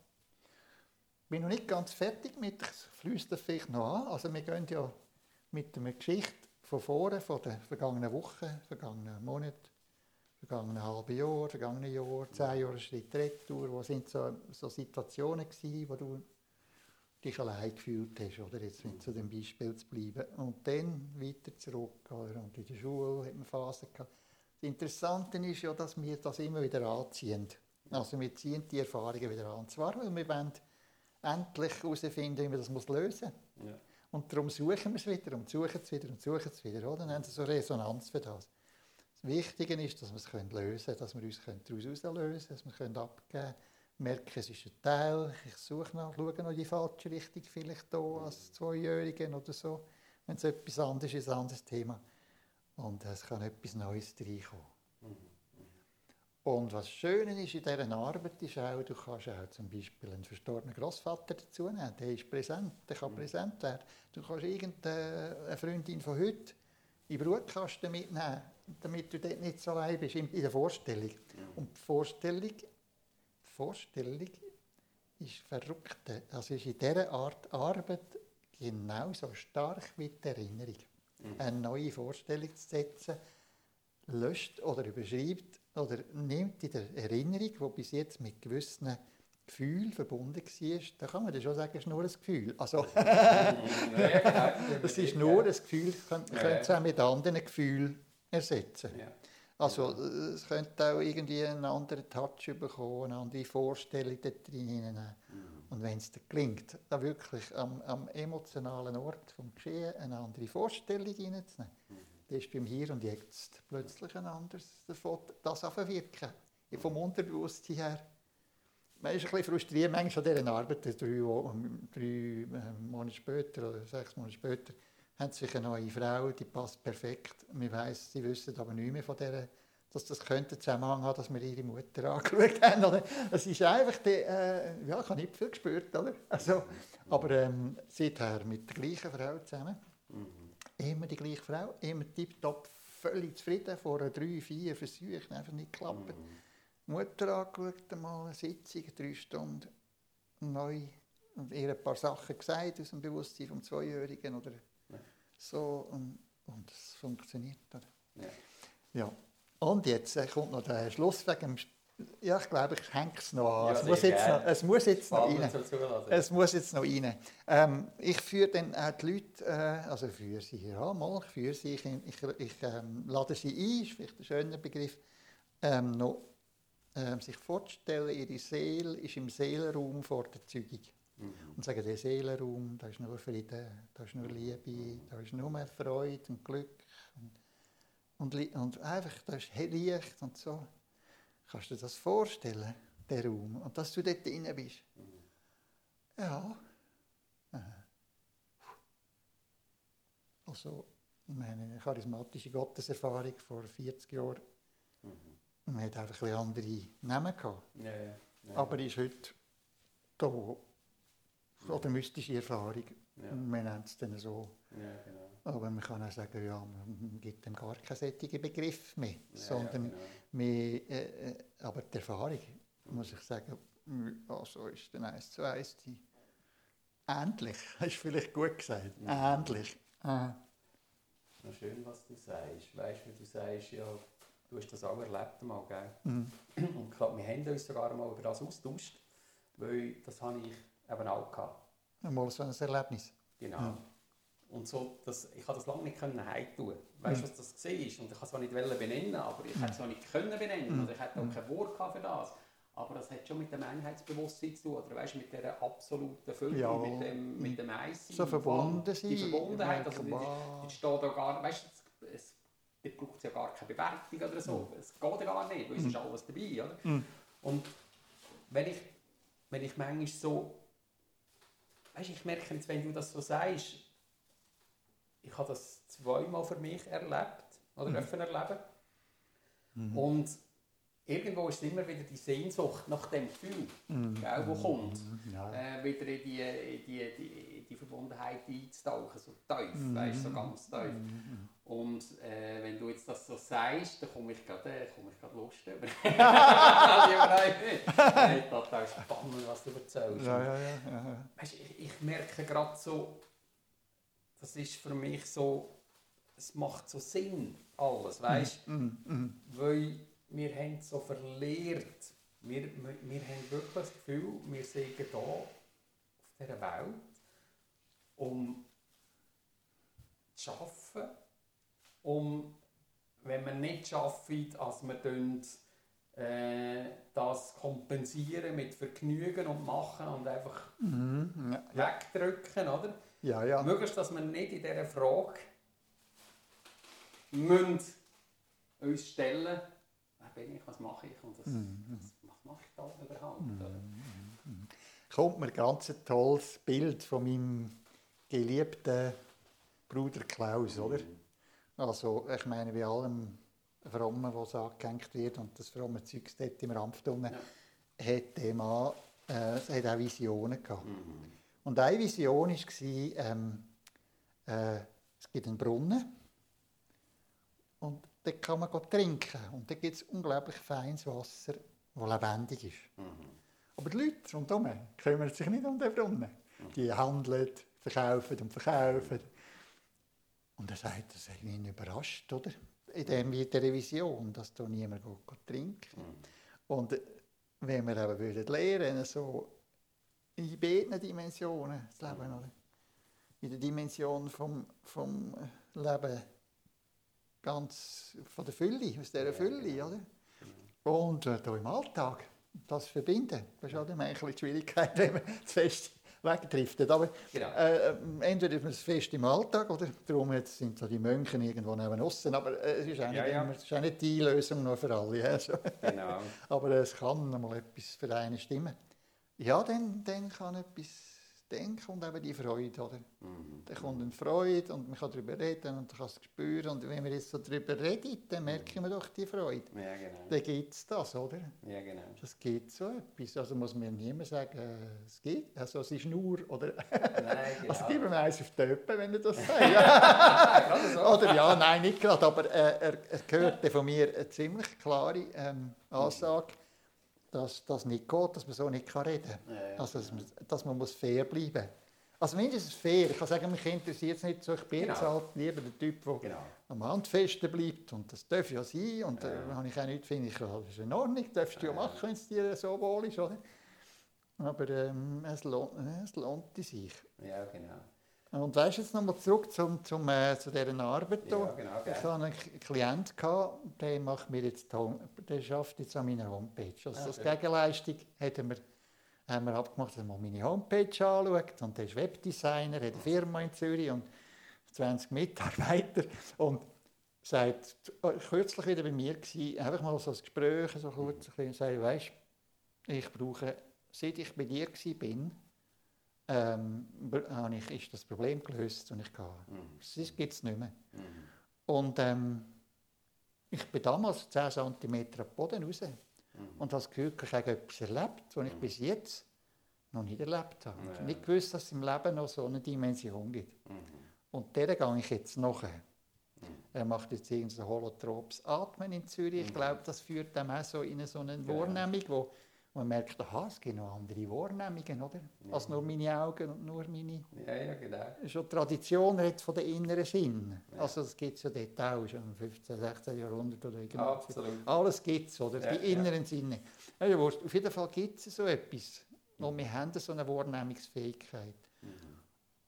Ich bin noch nicht ganz fertig mit, fließt das vielleicht noch an. Also wir gehen ja mit einer Geschichte von vorne, von den vergangenen Wochen, vergangenen Monaten, vergangenen halben Jahr, vergangenen Jahr, zehn Jahre Schritt retour, wo sind so, so Situationen gewesen, wo du dich allein gefühlt hast, oder? Jetzt mit zu dem Beispiel zu bleiben. Und dann weiter zurück, oder? Und in der Schule hat man Phasen gehabt. Das Interessante ist ja, dass wir das immer wieder anziehen. Also wir ziehen die Erfahrungen wieder an. Zwar, weil wir wollen endlich herausfinden, wie man das lösen muss. Ja. Und darum suchen wir es wieder und suchen es wieder und suchen es wieder. Oder? Dann haben sie so Resonanz für das. Das Wichtige ist, dass wir es lösen können, dass wir uns daraus herauslösen können, dass wir können abgeben können. Merken, es ist ein Teil, ich suche noch, schaue noch die falsche Richtung, vielleicht hier als Zweijährigen oder so. Wenn es etwas anderes ist, ein anderes Thema. Und es kann etwas Neues reinkommen. Und was schön ist in dieser Arbeit ist auch, du kannst auch zum Beispiel einen verstorbenen Großvater dazu nehmen. Der ist präsent, der kann präsent werden. Du kannst irgendeine Freundin von heute in den Brutkasten mitnehmen, damit du dort nicht so allein bist in der Vorstellung. Und die Vorstellung, die Vorstellung ist verrückt. Also ist in dieser Art Arbeit genauso stark wie die Erinnerung. Eine neue Vorstellung zu setzen, löscht oder überschreibt oder nimmt in der Erinnerung, die bis jetzt mit gewissen Gefühlen verbunden war, da kann man dann schon sagen, es ist nur ein Gefühl. Also, es ist nur ein Gefühl, man könnte es auch mit anderen Gefühlen ersetzen. Also es könnte auch irgendwie einen anderen Touch bekommen, eine andere Vorstellung da drin nehmen. Und wenn es dir gelingt, da wirklich am, am, emotionalen Ort vom Geschehen eine andere Vorstellung hineinzunehmen, dann ist beim Hier und Jetzt plötzlich ein anderes davon, das wirken. Vom Unterbewusstsein her. Man ist ein bisschen frustriert manchmal an dieser Arbeit. Drei, drei Monate später oder sechs Monate später sie sich eine neue Frau, die passt perfekt. Wir weiss, sie wissen aber nicht mehr von dieser dass das könnte Zusammenhang haben, dass wir ihre Mutter angeschaut haben. Es ist einfach, die, äh, ja, ich habe nicht viel gespürt, oder? Also, aber ähm, seither mit der gleichen Frau zusammen. Mhm. Immer die gleiche Frau, immer tiptop, völlig zufrieden, vor drei, vier Versuchen, einfach nicht geklappt. Mhm. Mutter angeschaut, einmal eine Sitzung, drei Stunden, neu, und ihr ein paar Sachen gesagt aus dem Bewusstsein vom Zweijährigen oder ja. so. Und, und es funktioniert. Oder? Ja. ja. Und jetzt äh, kommt noch der Schluss wegen dem ja, ich glaube, ich hänge es noch an. Ja, es, muss jetzt noch, es muss jetzt noch rein. Es muss jetzt noch rein. Ähm, ich führe dann auch die Leute, äh, also führe sie, ja mal, ich führe sie, ich, ich, ich ähm, lade sie ein, ist vielleicht ein schöner Begriff, ähm, noch, ähm, sich vorzustellen, ihre Seele ist im Seelenraum vor der Zeugung. Mhm. Und sagen, der Seelenraum, da ist nur Frieden, da ist nur Liebe, da ist nur Freude und Glück. Und und, und einfach, da ist Licht und so. Kannst du dir das vorstellen, der Raum? Und dass du dort drin bist? Ja. Also, meine charismatische Gotteserfahrung vor 40 Jahren. Mhm. Man hat einfach ein andere Namen gehabt. Ja, ja, ja. Aber ist heute da, oder mystische Erfahrung. Man nennt es dann so. Genau. Aber man kann auch sagen, ja, man gibt dem gar keinen solchen Begriff mehr. Ja, sondern ja, genau. mehr, äh, äh, aber die Erfahrung, muss ich sagen, also ist dann eins zu eins die ähnlich, ist vielleicht gut gesagt, mhm. ähnlich. Ah. Noch schön, was du sagst. Weißt du, du sagst, ja, du hast das auch erlebt mal, gell? Mhm. Und glaub, wir haben uns sogar mal über das austauscht, weil das habe ich eben auch gehabt. Mal so ein Erlebnis. Genau. Mhm. Und so, das, ich konnte das lange nicht heimtun. Weißt du, was das war? Und ich konnte es auch nicht benennen, aber ich hätte es auch nicht können benennen. Mhm. Oder ich hätte auch kein Wort für das. Aber das hat schon mit dem Einheitsbewusstsein zu tun, oder weißt, mit dieser absoluten Fülle, ja. mit dem, mit dem Eissein. So verbunden sein. Die Verbundenheit, also die, die steht da gar weißt, es, es braucht ja gar keine Bewertung oder so. Mhm. Es geht ja gar nicht, weil es ist alles dabei. Oder? Mhm. Und wenn ich, wenn ich manchmal so, weißt, ich merke jetzt, wenn du das so sagst, ich habe das zweimal für mich erlebt oder mhm. erleben. Mhm. Und irgendwo ist immer wieder die Sehnsucht nach dem Gefühl, mhm. gell, wo kommt, mhm. ja. äh, wieder in die, in die, die, die Verbundenheit einzutauchen, so tief, mhm. weißt, so ganz tief. Mhm. Und äh, wenn du jetzt das so sagst, dann komme ich gerade äh, Lust über. Nein, total spannend, was du erzählst. Ja, ja, ja. Weißt, ich, ich merke gerade so, das ist für mich so, es macht so Sinn, alles, weißt du? Mm, mm, mm. Weil wir haben so verlehrt, wir, wir, wir haben wirklich das Gefühl, wir sind hier auf dieser Welt, um zu arbeiten, um, wenn wir nicht arbeiten, als wir dann, äh, das kompensieren mit Vergnügen und Machen und einfach Mhm. Ja, wegdrücken, oder? Ja. ja. Möglichst, dass wir nicht in dieser Frage müssen uns stellen, wer bin ich, was mache ich und das, was, was mache ich da überhaupt? Oder? kommt mir ganz ein tolles Bild von meinem geliebten Bruder Klaus, oder? Also, ich meine, bei allem Frommen, was angehängt wird und das fromme Zeug dort im Rampftunnel, hat der Mann äh, hat auch Visionen gehabt. Und eine Vision war, ähm, äh, es gibt einen Brunnen und dort kann man trinken. Und da gibt es unglaublich feines Wasser, das lebendig ist. Aber die Leute rundherum kümmern sich nicht um den Brunnen. Die handeln, verkaufen und verkaufen. Und er sagt, das hat ihn überrascht, oder? In dem wie der Vision, dass da niemand trinken Und äh, wenn wir eben würden lernen, so in beiden Dimensionen das Leben, oder? In der Dimension vom, vom Leben ganz von der Fülle, aus dieser Fülle, oder? Und äh, hier im Alltag, das verbinden, das ist auch immer ein bisschen die Schwierigkeit, wenn man zu fest wegdriftet. Aber Genau. äh, äh, entweder ist man es fest im Alltag, oder darum jetzt sind so die Mönche irgendwo neben aussen, aber äh, es ist Ja, ja. Immer, es ist auch nicht die Lösung nur für alle. Ja, so. Genau. Aber es kann einmal etwas für einen stimmen. Ja, dann, dann kann etwas denken und eben die Freude, oder? Mhm. Dann kommt eine Freude und man kann darüber reden und man kann es spüren. Und wenn wir jetzt so darüber reden, dann merken wir doch die Freude. Ja, genau. Dann gibt es das, oder? Ja, genau. Das gibt so etwas. Also muss mir niemand sagen, äh, es gibt, also es ist nur, oder? Nein, genau. Also gib mir eins auf die Öppe, wenn er das sagt. Oder ja, nein, nicht gerade, aber äh, er, er hörte von mir eine ziemlich klare ähm, Ansage, dass das nicht geht, dass man so nicht kann reden kann. Ja, ja. Also, dass man, dass man muss fair bleiben Also mindestens fair. Ich kann sagen, mich interessiert es nicht so. Ich bin Genau. jetzt halt lieber der Typ, der Genau. am Handfesten bleibt. Und das darf ja sein. Und Ja. da habe ich auch nichts, finde ich, das ist in Ordnung. Das darfst du ja Ja. machen, wenn es dir so wohl ist. Oder? Aber ähm, es, lohnt, es lohnt sich. Ja, genau. Und weißt du, jetzt nochmal zurück zum, zum, äh, zu dieser Arbeit hier. Ja, genau. Ich hatte einen Klient, gehabt, der macht mir jetzt Home- der schafft jetzt an meiner Homepage. Also Ah, als. Gegenleistung haben wir, haben wir abgemacht, dass er mal meine Homepage anschaut. Und der ist Webdesigner, hat eine Firma in Zürich und 20 Mitarbeiter. Und sagt, äh, kürzlich wieder bei mir gewesen, einfach mal so ein Gespräch, so kurz, bisschen, sagt, weißt, ich brauche, seit ich bei dir war, bin, ähm, habe ich, ist das Problem gelöst und ich gehe. Mhm. Das gibt es nicht mehr. Mhm. Und ähm, ich bin damals 10 cm den Boden raus Mhm. und habe das Gefühl, ich habe etwas erlebt, was ich bis jetzt noch nicht erlebt habe. Ich Ja. habe nicht gewusst, dass es im Leben noch so eine Dimension gibt. Mhm. Und der gehe ich jetzt nachher. Mhm. Er macht jetzt irgendein holotropes Atmen in Zürich. Ich Mhm. glaube, das führt dann auch so in so eine. Wahrnehmung, wo man merkt, aha, es gibt noch andere Wahrnehmungen, oder? Ja. Als nur meine Augen und nur meine Ja, ja, genau. schon die Tradition redet von den inneren Sinn. Ja. Also das gibt es ja dort auch, schon im 15., 16. Jahrhundert oder irgendwas. Absolut. Alles gibt es, oder? Ja, die inneren Sinne. Ja, wurscht. Auf jeden Fall gibt es so etwas. Und wir haben so eine Wahrnehmungsfähigkeit. Mhm.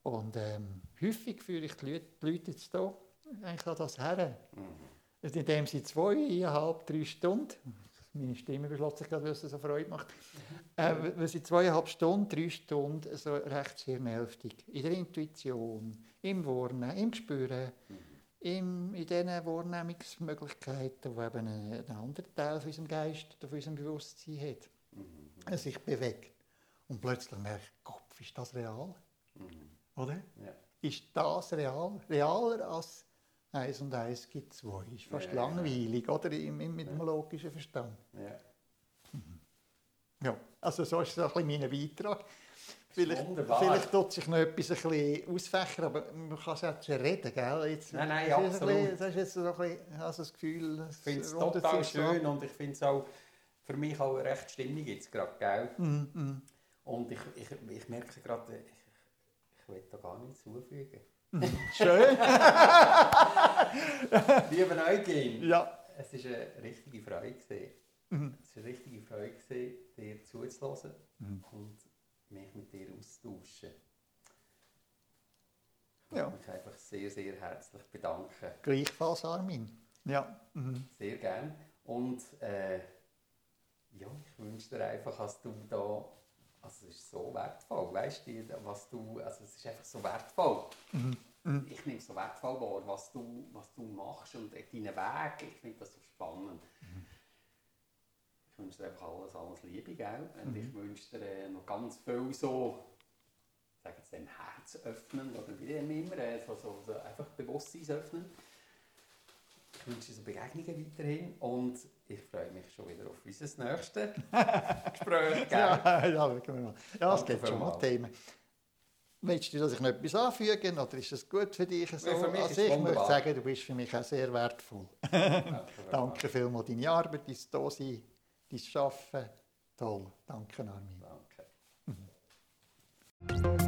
Und ähm, häufig führe ich die Leute, die Leute jetzt hier eigentlich an das her. Mhm. Also indem sie zweieinhalb, drei Stunden, meine Stimme beschlossen sich gerade, weil es so Freude macht, äh, wenn sie zweieinhalb Stunden, drei Stunden so recht hirnhälftig in der Intuition, im Wahrnehmen, im Gespüren, Mhm. im, in diesen Wahrnehmungsmöglichkeiten, die eben einen, einen anderen Teil von unserem Geist oder von unserem Bewusstsein hat, Mhm. sich bewegt. Und plötzlich merkt Kopf, ist das real? Mhm. Oder? Ja. Ist das real? Realer als 1 und 1 gibt 2. Ist fast Ja, ja. langweilig, oder? Im, im, mit dem logischen Verstand. Ja. Ja, also so ist so ein bisschen mein Beitrag. Vielleicht, wunderbar. vielleicht tut sich noch etwas ein bisschen ausfächern, aber man kann es ja zu reden, gell? Jetzt, Nein, nein, das absolut. bisschen- Das ist jetzt so ein bisschen, also das Gefühl, Ich finde es total schön und ich finde es auch für mich auch recht Stimmung jetzt gerade, gell? Mm, mm. Und ich, ich, ich merke gerade, ich, ich will da gar nichts zufügen. Schön, Liebe Eugen, ja. es war eine richtige Freude. Mhm. Es war eine richtige Freude, dir zuzuhören Mhm. und mich mit dir auszutauschen. Ich Ja. möchte mich einfach sehr, sehr herzlich bedanken. Gleichfalls, Armin. Ja. Mhm. Sehr gern. Und äh, ja, ich wünsche dir einfach, dass du da, also es ist so wertvoll, weißt du, was du, also es ist einfach so wertvoll. Mhm. Ich nehme es so wertvoll wahr, was du, was du machst und deinen Weg, ich finde das so spannend. Ich wünsche dir einfach alles, alles Liebe, gell? Und ich wünsche dir äh, noch ganz viel so, sag jetzt dem Herz öffnen, oder wie immer, äh, so, so, so einfach Bewusstsein öffnen. Ich wünsche so Begegnungen weiterhin und ich freue mich schon wieder auf unser nächstes Gespräch? Ja, ja, mal. Ja, es gibt schon vielmals. Themen. Willst du, dass ich noch etwas anfügen oder ist das gut für dich? So? Für also ich es möchte wunderbar. sagen, du bist für mich auch sehr wertvoll. Danke vielmals, deine Arbeit, dein Dasein, dein Arbeiten. Toll. Danke, Armin. Danke.